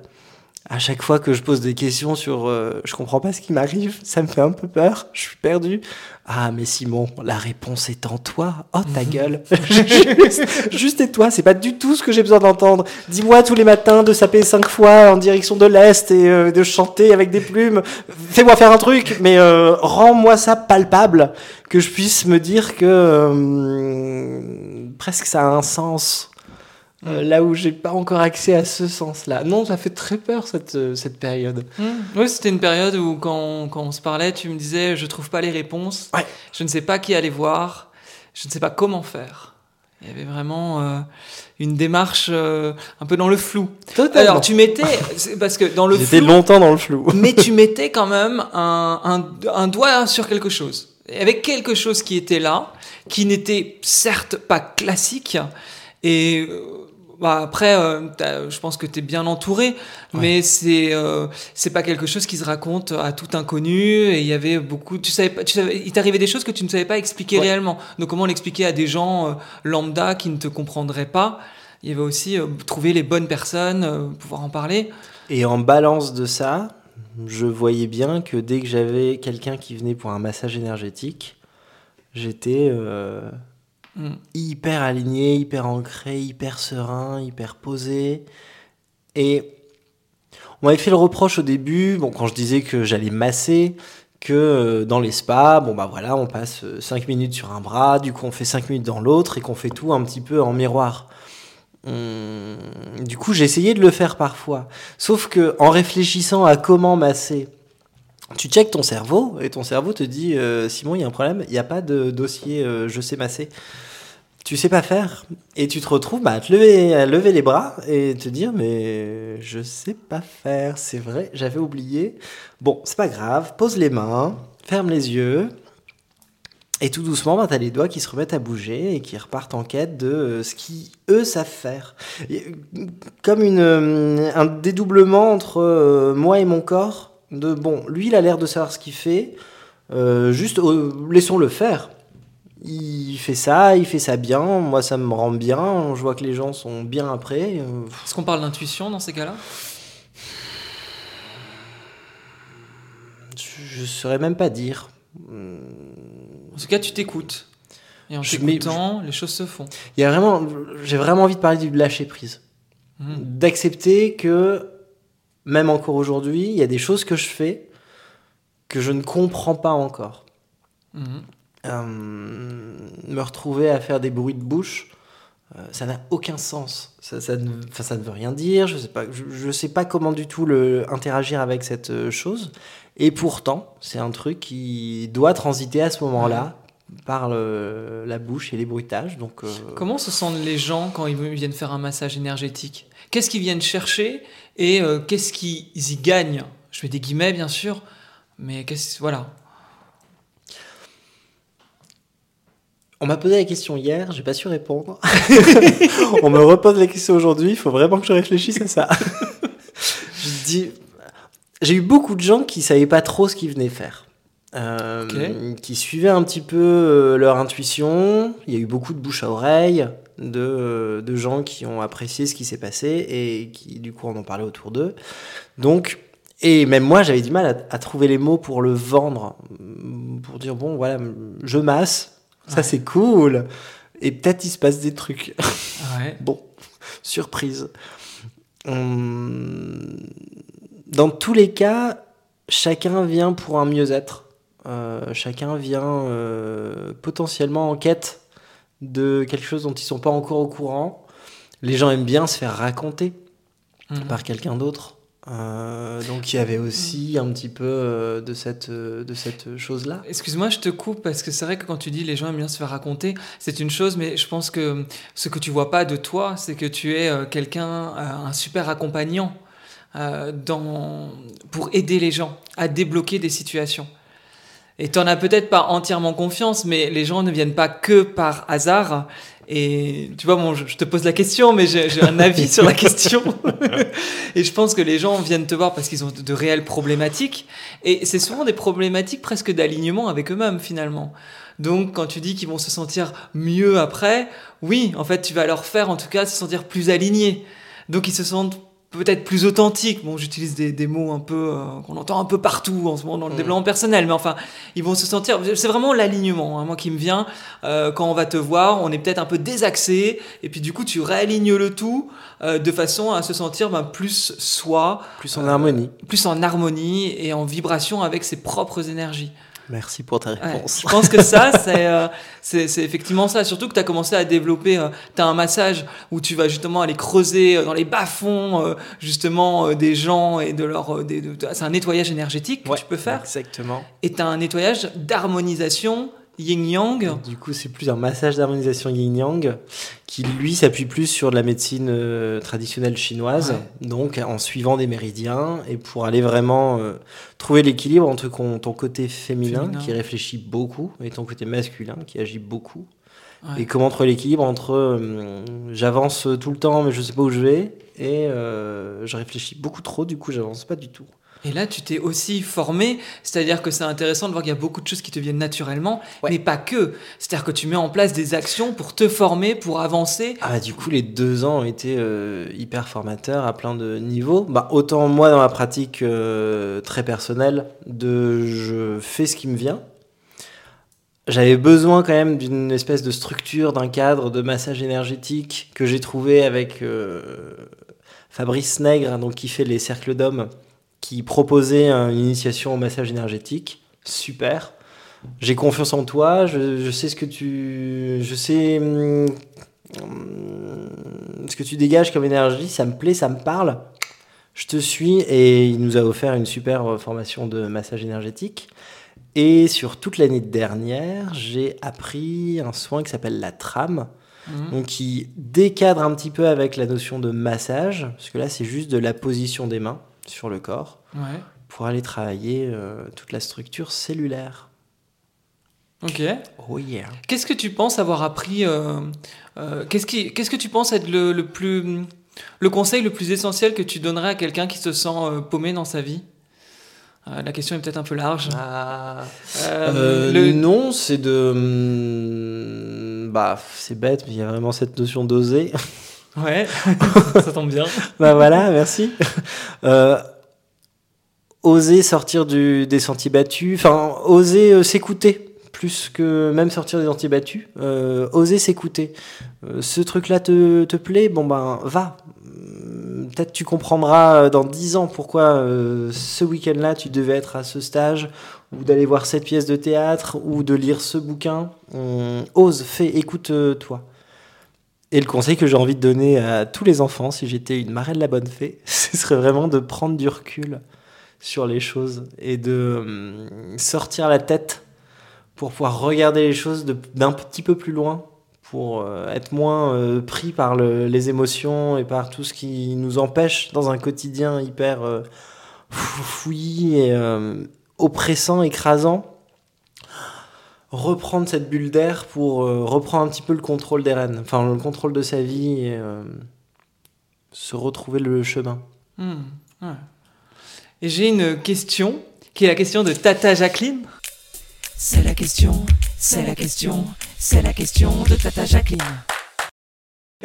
À chaque fois que je pose des questions sur euh, je comprends pas ce qui m'arrive, ça me fait un peu peur, je suis perdu. Ah, mais Simon, la réponse est en toi. Oh, ta gueule. juste, juste et toi, c'est pas du tout ce que j'ai besoin d'entendre. Dis-moi tous les matins de saper cinq fois en direction de l'Est et euh, de chanter avec des plumes. Fais-moi faire un truc, mais euh, rends-moi ça palpable, que je puisse me dire que euh, presque ça a un sens. Euh, là où j'ai pas encore accès à ce sens-là. Non, ça fait très peur cette, euh, cette période. Mmh. Oui, c'était une période où quand, quand on se parlait, tu me disais je trouve pas les réponses, Ouais. je ne sais pas qui aller voir, je ne sais pas comment faire. Il y avait vraiment euh, une démarche euh, un peu dans le flou. Totalement. Alors tu mettais, parce que dans le J'étais flou, longtemps dans le flou. mais tu mettais quand même un, un, un doigt sur quelque chose. Il y avait quelque chose qui était là, qui n'était certes pas classique, et euh, bah après, euh, je pense que tu es bien entouré, mais c'est euh, c'est pas quelque chose qui se raconte à tout inconnu, et il y avait beaucoup, tu savais pas, tu savais, il t'arrivait des choses que tu ne savais pas expliquer Ouais. réellement. Donc comment l'expliquer à des gens euh, lambda qui ne te comprendraient pas? Il y avait aussi euh, trouver les bonnes personnes, pouvoir en parler. Et en balance de ça, je voyais bien que dès que j'avais quelqu'un qui venait pour un massage énergétique, j'étais Mm. hyper aligné, hyper ancré, hyper serein, hyper posé. Et on m'avait fait le reproche au début, bon, quand je disais que j'allais masser, que euh, dans les spas, bon bah voilà, on passe 5 minutes sur un bras, du coup on fait 5 minutes dans l'autre et qu'on fait tout un petit peu en miroir. Hum, du coup, j'ai essayé de le faire parfois. Sauf que en réfléchissant à comment masser, tu checkes ton cerveau et ton cerveau te dit euh, Simon, il y a un problème, il n'y a pas de dossier euh, je sais masser. Tu sais pas faire et tu te retrouves bah, à te lever, lever les bras et te dire mais je sais pas faire, c'est vrai, j'avais oublié. Bon, c'est pas grave, pose les mains, ferme les yeux. Et tout doucement, bah, tu as les doigts qui se remettent à bouger et qui repartent en quête de euh, ce qu'ils, eux, savent faire. Comme une, un dédoublement entre moi et mon corps. De bon, lui, il a l'air de savoir ce qu'il fait. euh, juste, euh, laissons-le faire. Il fait ça, il fait ça bien. Moi, ça me rend bien. Je vois que les gens sont bien après. euh, Est-ce qu'on parle d'intuition dans ces cas-là? Je, je saurais même pas dire. En tout cas, tu t'écoutes. Et en Je- t'écoutant, les choses se font. Il y a vraiment, j'ai vraiment envie de parler du lâcher prise. Mhm. d'accepter que même encore aujourd'hui, il y a des choses que je fais que je ne comprends pas encore. Mhm. Euh, me retrouver à faire des bruits de bouche, euh, ça n'a aucun sens. Ça, ça, ne, ça ne veut rien dire. Je sais pas, je, je sais pas comment du tout le, interagir avec cette euh, chose. Et pourtant, c'est un truc qui doit transiter à ce moment-là par le- la bouche et les bruitages. Donc, euh, Comment se sentent les gens quand ils viennent faire un massage énergétique? Qu'est-ce qu'ils viennent chercher? Et euh, qu'est-ce qu'ils y gagnent? Je fais des guillemets, bien sûr, mais qu'est-ce voilà. On m'a posé la question hier, j'ai pas su répondre. On me repose la question aujourd'hui, il faut vraiment que je réfléchisse à ça. je dis, j'ai eu beaucoup de gens qui savaient pas trop ce qu'ils venaient faire. Euh, qui suivaient un petit peu euh, leur intuition. Il y a eu beaucoup de bouche à oreille, de, de gens qui ont apprécié ce qui s'est passé et qui du coup en ont parlé autour d'eux. Donc, et même moi j'avais du mal à, à trouver les mots pour le vendre, pour dire bon voilà, je masse, ça Ouais. c'est cool. Et peut-être il se passe des trucs. Ouais. Bon, surprise. Hum, Dans tous les cas, chacun vient pour un mieux-être. Euh, chacun vient euh, potentiellement en quête de quelque chose dont ils sont pas encore au courant. Les gens aiment bien se faire raconter Mhm. par quelqu'un d'autre. Euh, donc il y avait aussi un petit peu euh, de cette, euh, de cette chose-là. Excuse-moi, je te coupe parce que c'est vrai que quand tu dis les gens aiment bien se faire raconter, c'est une chose, mais je pense que ce que tu vois pas de toi, c'est que tu es quelqu'un, un super accompagnant dans, pour aider les gens à débloquer des situations. Et tu n'en as peut-être pas entièrement confiance, mais les gens ne viennent pas que par hasard. Et tu vois, bon, je, te pose la question, mais j'ai un avis sur la question. et je pense que les gens viennent te voir parce qu'ils ont de, de réelles problématiques. Et c'est souvent des problématiques presque d'alignement avec eux-mêmes, finalement. Donc, quand tu dis qu'ils vont se sentir mieux après, oui, en fait, tu vas leur faire, en tout cas, se sentir plus alignés. Donc, ils se sentent peut-être plus authentiques. Bon, j'utilise des, des mots un peu euh, qu'on entend un peu partout en ce moment dans le Mm. développement personnel, mais enfin, ils vont se sentir. C'est vraiment l'alignement, hein, moi qui me vient euh, quand on va te voir. On est peut-être un peu désaxé, et puis du coup, tu réalignes le tout euh, de façon à se sentir ben, plus soi, Plus en Euh, harmonie. plus en harmonie et en vibration avec ses propres énergies. Merci pour ta Ouais, réponse. je pense que ça, c'est euh, c'est effectivement ça. Surtout que tu as commencé à développer, euh, tu as un massage où tu vas justement aller creuser euh, dans les bas-fonds, euh, justement, des gens et de leur. de- c'est un nettoyage énergétique que Ouais, tu peux faire. Exactement. Et tu as un nettoyage d'harmonisation yin-yang. Du coup, c'est plus un massage d'harmonisation yin-yang qui, lui, s'appuie plus sur de la médecine euh, traditionnelle chinoise, donc en suivant des méridiens et pour aller vraiment euh, trouver l'équilibre entre ton côté féminin, Féminin. qui réfléchit beaucoup et ton côté masculin qui agit beaucoup. Ouais. Et comment trouver l'équilibre entre euh, j'avance tout le temps mais je sais pas où je vais et je réfléchis beaucoup trop, du coup j'avance pas du tout. Et là, tu t'es aussi formé, c'est-à-dire que c'est intéressant de voir qu'il y a beaucoup de choses qui te viennent naturellement, Ouais. mais pas que. C'est-à-dire que tu mets en place des actions pour te former, pour avancer. Ah, du coup, les deux ans ont été euh, hyper formateurs à plein de niveaux. Bah, autant moi, dans ma pratique euh, très personnelle, de je fais ce qui me vient. J'avais besoin quand même d'une espèce de structure, d'un cadre de massage énergétique que j'ai trouvé avec euh, Fabrice Nègre, donc qui fait les cercles d'hommes, qui proposait une initiation au massage énergétique. Super. J'ai confiance en toi, je, je sais ce que tu. Je sais. hum, hum, ce que tu dégages comme énergie, ça me plaît, ça me parle. Je te suis et il nous a offert une super formation de massage énergétique. Et sur toute l'année dernière, j'ai appris un soin qui s'appelle la trame, Mhm. donc qui décadre un petit peu avec la notion de massage, parce que là c'est juste de la position des mains sur le corps Ouais. pour aller travailler euh, toute la structure cellulaire. Ok. Oh yeah. Qu'est-ce que tu penses avoir appris euh, euh, Qu'est-ce qui, qu'est-ce que tu penses être le, le plus, le conseil le plus essentiel que tu donnerais à quelqu'un qui se sent paumé dans sa vie? La question est peut-être un peu large. Euh, le- Non, c'est de. hum, Bah, c'est bête, mais il y a vraiment cette notion d'oser. Ouais, ça tombe bien. bah voilà, merci. Euh, oser sortir du, des sentiers battus, enfin, oser euh, s'écouter, plus que même sortir des sentiers battus. Euh, oser s'écouter. Euh, ce truc-là te, te plaît, bon ben, va. Peut-être tu comprendras euh, dans 10 ans pourquoi euh, ce week-end-là tu devais être à ce stage, ou d'aller voir cette pièce de théâtre, ou de lire ce bouquin. Ose, fais, écoute-toi. Et le conseil que j'ai envie de donner à tous les enfants, si j'étais une marraine de la bonne fée, ce serait vraiment de prendre du recul sur les choses et de hum, sortir la tête pour pouvoir regarder les choses d'un petit peu plus loin, pour euh, être moins euh, pris par le- les émotions et par tout ce qui nous empêche dans un quotidien hyper euh, fouillis et oppressant, écrasant. Reprendre cette bulle d'air pour euh, reprendre un petit peu le contrôle des rênes, enfin le contrôle de sa vie et euh, se retrouver le chemin. Hmm, ouais. Et j'ai une question qui est la question de Tata Jacqueline. C'est la question, c'est la question, c'est la question de Tata Jacqueline.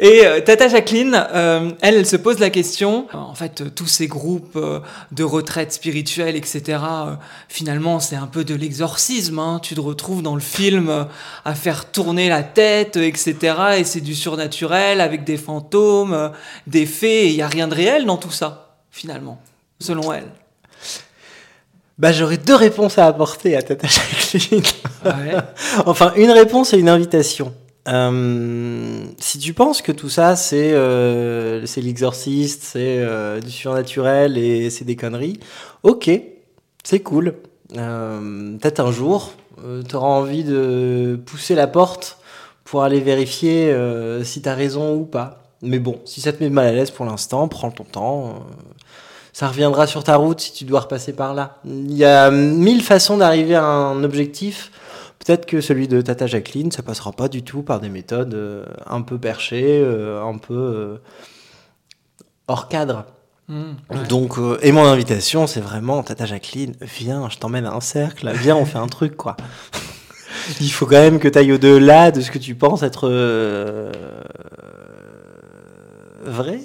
Et euh, Tata Jacqueline, euh, elle, elle se pose la question, en fait, euh, tous ces groupes euh, de retraite spirituelle, etc., euh, finalement, c'est un peu de l'exorcisme. hein. Tu te retrouves dans le film euh, à faire tourner la tête, euh, etc., et c'est du surnaturel avec des fantômes, euh, des fées, et il n'y a rien de réel dans tout ça, finalement, selon elle. Bah, j'aurais deux réponses à apporter à Tata Jacqueline. Ouais? enfin, une réponse et une invitation. Euh, si tu penses que tout ça, c'est euh, l'exorciste, c'est euh, du surnaturel et c'est des conneries, ok, c'est cool. Euh, Peut-être un jour, tu auras envie de pousser la porte pour aller vérifier euh, si tu as raison ou pas. Mais bon, si ça te met mal à l'aise pour l'instant, prends ton temps. euh, ça reviendra sur ta route si tu dois repasser par là. Il y a mille façons d'arriver à un objectif. Peut-être que celui de Tata Jacqueline, ça passera pas du tout par des méthodes euh, un peu perchées, euh, un peu euh, hors cadre. Mmh, ouais. Donc, et mon invitation, c'est vraiment Tata Jacqueline, viens, je t'emmène à un cercle, viens, on fait un truc, quoi. Il faut quand même que tu ailles au-delà de ce que tu penses être vrai.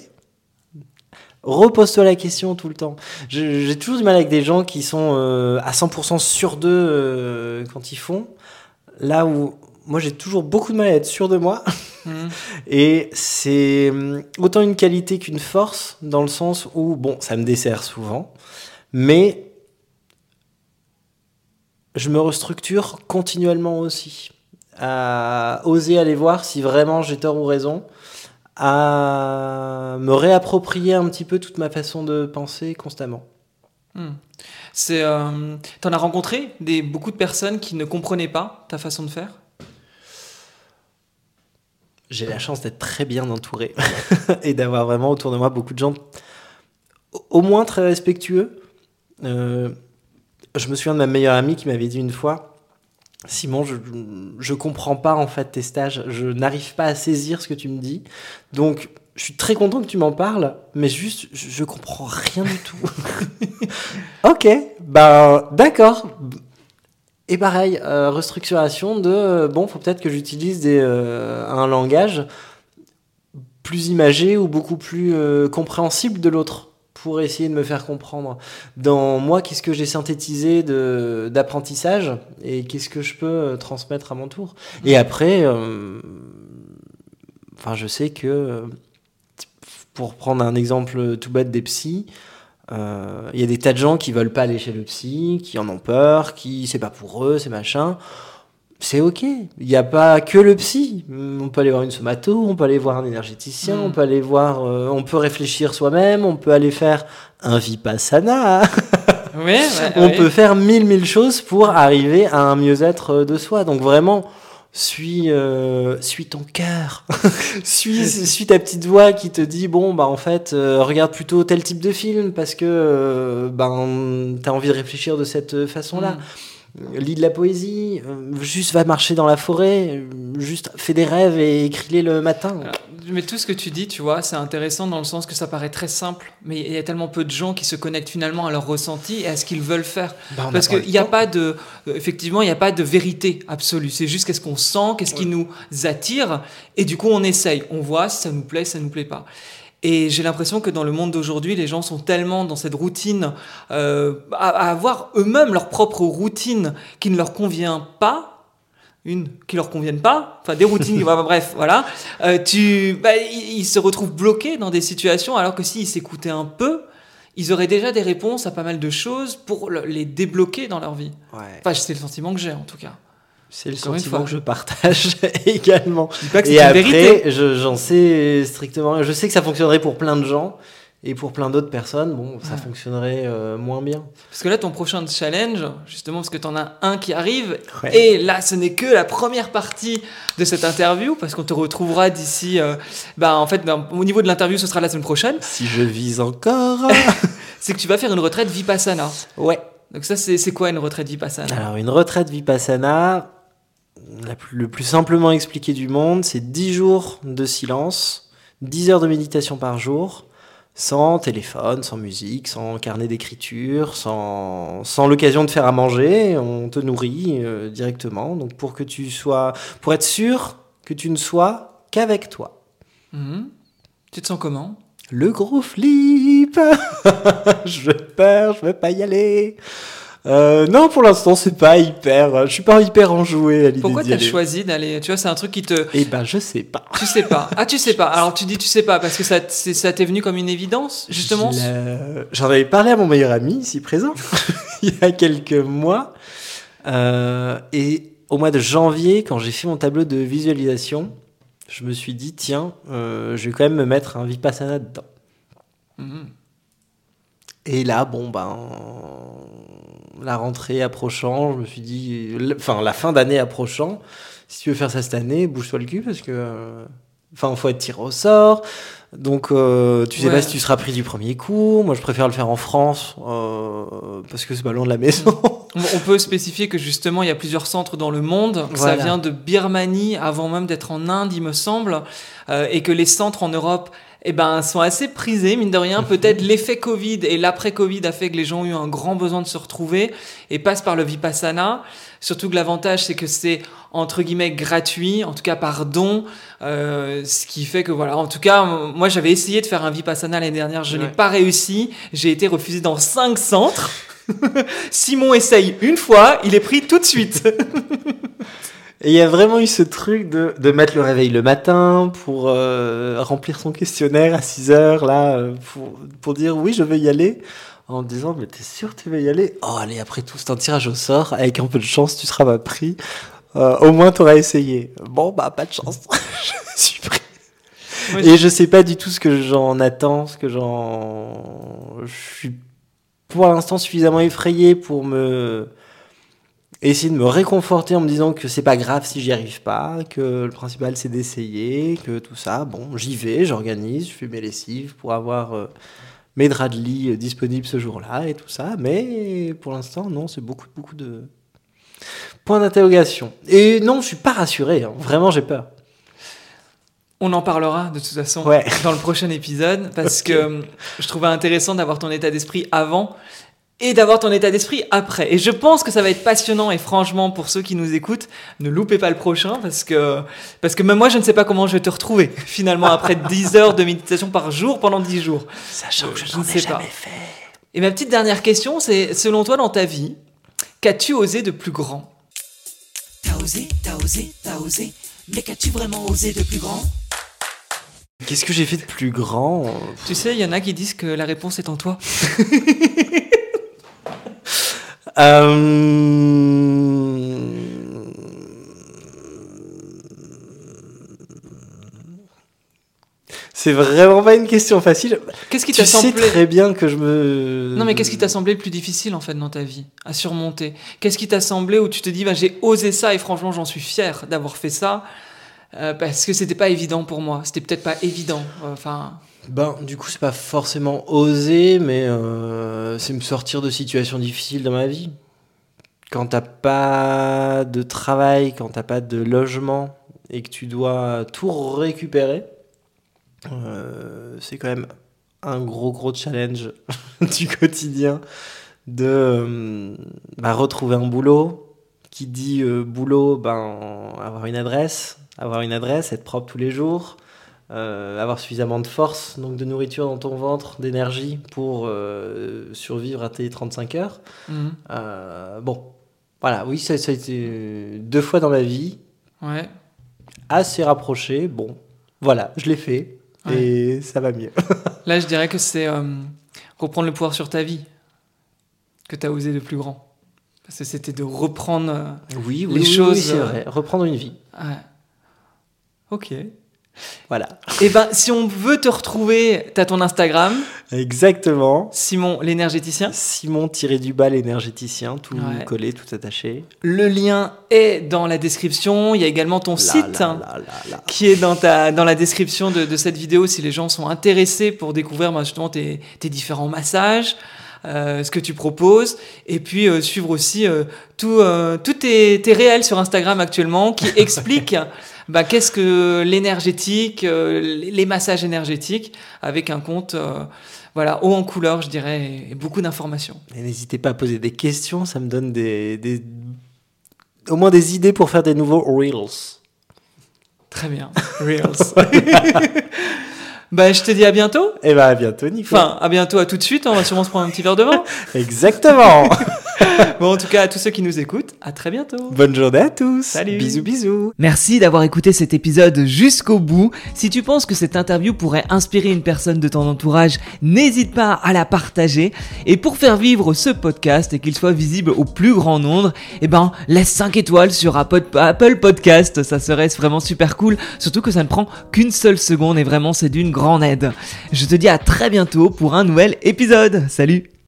Repose-toi la question tout le temps. J'ai toujours du mal avec des gens qui sont euh, à 100% sûrs d'eux euh, quand ils font. Là où moi j'ai toujours beaucoup de mal à être sûr de moi. Mmh. Et c'est hum, autant une qualité qu'une force, dans le sens où, bon, ça me dessert souvent, mais je me restructure continuellement aussi. À oser aller voir si vraiment j'ai tort ou raison, à me réapproprier un petit peu toute ma façon de penser constamment. Mmh. Euh, t'en as rencontré des, beaucoup de personnes qui ne comprenaient pas ta façon de faire? J'ai la chance d'être très bien entouré et d'avoir vraiment autour de moi beaucoup de gens, au- au moins très respectueux. Euh, je me souviens de ma meilleure amie qui m'avait dit une fois Simon, je, je comprends pas en fait tes stages, je n'arrive pas à saisir ce que tu me dis. Donc, je suis très content que tu m'en parles, mais juste, je, je comprends rien du tout. ok, ben d'accord. Et pareil, euh, restructuration de euh, bon, faut peut-être que j'utilise des, euh, un langage plus imagé ou beaucoup plus compréhensible de l'autre pour essayer de me faire comprendre. Dans moi, qu'est-ce que j'ai synthétisé de- d'apprentissage et qu'est-ce que je peux transmettre à mon tour? Et après, euh, enfin, je sais que pour prendre un exemple tout bête des psys, euh, il y a des tas de gens qui veulent pas aller chez le psy, qui en ont peur, qui c'est pas pour eux, c'est machin. C'est ok. Il n'y a pas que le psy. On peut aller voir une somato, on peut aller voir un énergéticien, Mm. on peut aller voir, euh, on peut réfléchir soi-même, on peut aller faire un vipassana. Oui, on peut faire mille mille choses pour arriver à un mieux-être de soi. Donc vraiment, suis, euh, suis ton cœur, suis, suis ta petite voix qui te dit bon bah en fait euh, regarde plutôt tel type de film parce que euh, ben t'as envie de réfléchir de cette façon-là. Lis de la poésie, euh, juste va marcher dans la forêt, euh, juste fais des rêves et écris-les le matin. Alors, Mais tout ce que tu dis, tu vois, c'est intéressant dans le sens que ça paraît très simple, mais il y a tellement peu de gens qui se connectent finalement à leur ressenti et à ce qu'ils veulent faire. Bah, Parce qu'il n'y a pas de, euh, effectivement, il n'y a pas de vérité absolue. C'est juste qu'est-ce qu'on sent, qu'est-ce qui nous attire, et du coup on essaye, on voit si ça nous plaît, si ça nous plaît pas. Et j'ai l'impression que dans le monde d'aujourd'hui, les gens sont tellement dans cette routine, euh, à, à avoir eux-mêmes leur propre routine qui ne leur convient pas, une qui leur conviennent pas, enfin des routines, bah, bref, voilà. Euh, tu, bah, ils, ils se retrouvent bloqués dans des situations alors que s'ils s'écoutaient un peu, ils auraient déjà des réponses à pas mal de choses pour le- les débloquer dans leur vie. Ouais. Enfin, c'est le sentiment que j'ai en tout cas. C'est le sentiment que je partage également. Je dis pas que Et après, vérité. je- j'en sais strictement. Je sais que ça fonctionnerait pour plein de gens. Et pour plein d'autres personnes, bon, ça Ouais. fonctionnerait euh, moins bien. Parce que là, ton prochain challenge, justement, parce que tu en as un qui arrive, Ouais. et là, ce n'est que la première partie de cette interview, parce qu'on te retrouvera d'ici. euh, bah, en fait, au niveau de l'interview, ce sera la semaine prochaine. Si je vise encore. C'est que tu vas faire une retraite Vipassana. ouais. Donc, ça, c'est c'est quoi une retraite Vipassana? Alors, une retraite Vipassana, plus- le plus simplement expliqué du monde, c'est 10 jours de silence, 10 heures de méditation par jour, sans téléphone, sans musique, sans carnet d'écriture, sans, sans l'occasion de faire à manger. On te nourrit euh, directement. Donc, pour que tu sois, pour être sûr que tu ne sois qu'avec toi. Mhm. Tu te sens comment? Le gros flip Je peur, je veux pas y aller. Euh, non, pour l'instant, c'est pas hyper. Je suis pas hyper enjoué à l'idée Pourquoi d'y tu as aller. choisi d'aller Tu vois, c'est un truc qui te. Eh ben, je sais pas. Tu sais pas. Ah, tu sais pas. Alors, tu dis tu sais pas parce que ça, ça t'est venu comme une évidence, justement J'en avais parlé à mon meilleur ami ici présent. il y a quelques mois. Euh, et au mois de janvier, quand j'ai fait mon tableau de visualisation, je me suis dit, tiens, euh, je vais quand même me mettre un Vipassana dedans. Mhm. Et là, bon, ben, la rentrée approchant, je me suis dit, enfin, la fin d'année approchant, si tu veux faire ça cette année, bouge-toi le cul parce que, euh, enfin, faut être tiré au sort. Donc, euh, tu sais Ouais. pas si tu seras pris du premier coup. Moi, je préfère le faire en France euh, parce que c'est pas loin de la maison. On peut spécifier que justement, il y a plusieurs centres dans le monde. Ça vient de Birmanie avant même d'être en Inde, il me semble. euh, et que les centres en Europe eh ben, sont assez prisés, mine de rien. Peut-être l'effet Covid et l'après-Covid a fait que les gens ont eu un grand besoin de se retrouver et passent par le Vipassana. Surtout que l'avantage, c'est que c'est entre guillemets gratuit, en tout cas par don. euh, ce qui fait que voilà, en tout cas, moi j'avais essayé de faire un Vipassana l'année dernière, je n'ai pas réussi. J'ai été refusé dans cinq centres. Simon essaye une fois, il est pris tout de suite. Et il y a vraiment eu ce truc de, de mettre le réveil le matin pour euh, remplir son questionnaire à 6 heures, là, pour, pour dire oui, je veux y aller. En me disant, mais t'es sûr que tu veux y aller? Oh, allez, après tout, c'est un tirage au sort. Avec un peu de chance, tu seras pas pris. Euh, au moins, t'auras essayé. Bon, bah, pas de chance. je suis pris. Et je sais pas du tout ce que j'en attends, ce que j'en. Je suis pour l'instant suffisamment effrayé pour me essayer de me réconforter en me disant que c'est pas grave si j'y arrive pas, que le principal c'est d'essayer, que tout ça, bon, j'y vais, j'organise, je fais mes lessives pour avoir euh, mes draps de lit euh, disponibles ce jour-là et tout ça, mais pour l'instant, non, c'est beaucoup, beaucoup de points d'interrogation. Et non, je suis pas rassuré, hein. vraiment j'ai peur. On en parlera de toute façon Ouais. dans le prochain épisode parce que euh, je trouvais intéressant d'avoir ton état d'esprit avant et d'avoir ton état d'esprit après. Et je pense que ça va être passionnant et franchement pour ceux qui nous écoutent, ne loupez pas le prochain parce que parce que même moi je ne sais pas comment je vais te retrouver finalement après 10 heures de méditation par jour pendant 10 jours. Sachant que je, Je n'en ne ai sais pas. jamais fait. Et ma petite dernière question c'est selon toi dans ta vie, qu'as-tu osé de plus grand? T'as osé, t'as osé, t'as osé. Mais qu'as-tu vraiment osé de plus grand? Qu'est-ce que j'ai fait de plus grand? Tu sais, il y en a qui disent que la réponse est en toi. Euh, C'est vraiment pas une question facile. Qu'est-ce qui Tu t'a sais très bien que je me. Non, mais qu'est-ce qui t'a semblé le plus difficile en fait dans ta vie à surmonter? Qu'est-ce qui t'a semblé où tu te dis bah, j'ai osé ça et franchement j'en suis fier d'avoir fait ça euh, parce que c'était pas évident pour moi. C'était peut-être pas évident. euh, Enfin, Ben, du coup, c'est pas forcément oser, mais euh, c'est me sortir de situations difficiles dans ma vie. Quand t'as pas de travail, quand t'as pas de logement et que tu dois tout récupérer, euh, c'est quand même un gros gros challenge du quotidien de euh, bah, retrouver un boulot. Qui dit boulot, ben avoir une adresse, avoir une adresse, être propre tous les jours, euh, avoir suffisamment de force, donc de nourriture dans ton ventre, d'énergie pour euh, survivre à tes 35 heures. mhm. Euh, bon, voilà, oui, ça, ça a été deux fois dans ma vie, ouais. assez rapproché. Bon, voilà, je l'ai fait et ça va mieux. Là, je dirais que c'est reprendre le pouvoir sur ta vie que t'as osé de plus grand. Parce que c'était de reprendre. euh, Oui, Les choses, c'est euh, vrai. Reprendre une vie. ouais. Ok. Voilà. Et ben, si on veut te retrouver, t'as ton Instagram, Exactement. Simon l'énergéticien. Simon-du-bas l'énergéticien, tout Ouais. collé, tout attaché. Le lien est dans la description. Il y a également ton Là, site. là, hein, là, qui est dans, ta, dans la description de, de cette vidéo si les gens sont intéressés pour découvrir bah, justement tes, tes différents massages, euh, ce que tu proposes, et puis euh, suivre aussi euh, tout, euh, tous tes, tes réels sur Instagram actuellement qui expliquent bah, qu'est-ce que l'énergétique, euh, les massages énergétiques, avec un compte euh, voilà, haut en couleur, je dirais, et, beaucoup d'informations. N'hésitez pas à poser des questions, ça me donne des, des- au moins des idées pour faire des nouveaux Reels. Très bien. Reels. Bah, je te dis à bientôt. Et bah à bientôt, Nico. Enfin, à bientôt, à tout de suite. On va sûrement se prendre un petit verre de vin. Exactement. Bon, en tout cas, à tous ceux qui nous écoutent, à très bientôt. Bonne journée à tous. Salut. Bisous, bisous. Merci d'avoir écouté cet épisode jusqu'au bout. Si tu penses que cette interview pourrait inspirer une personne de ton entourage, n'hésite pas à la partager. Et pour faire vivre ce podcast et qu'il soit visible au plus grand nombre, eh ben, laisse 5 étoiles sur Apple Podcast. Ça serait vraiment super cool. Surtout que ça ne prend qu'une seule seconde et vraiment c'est d'une Je te dis à très bientôt pour un nouvel épisode. Salut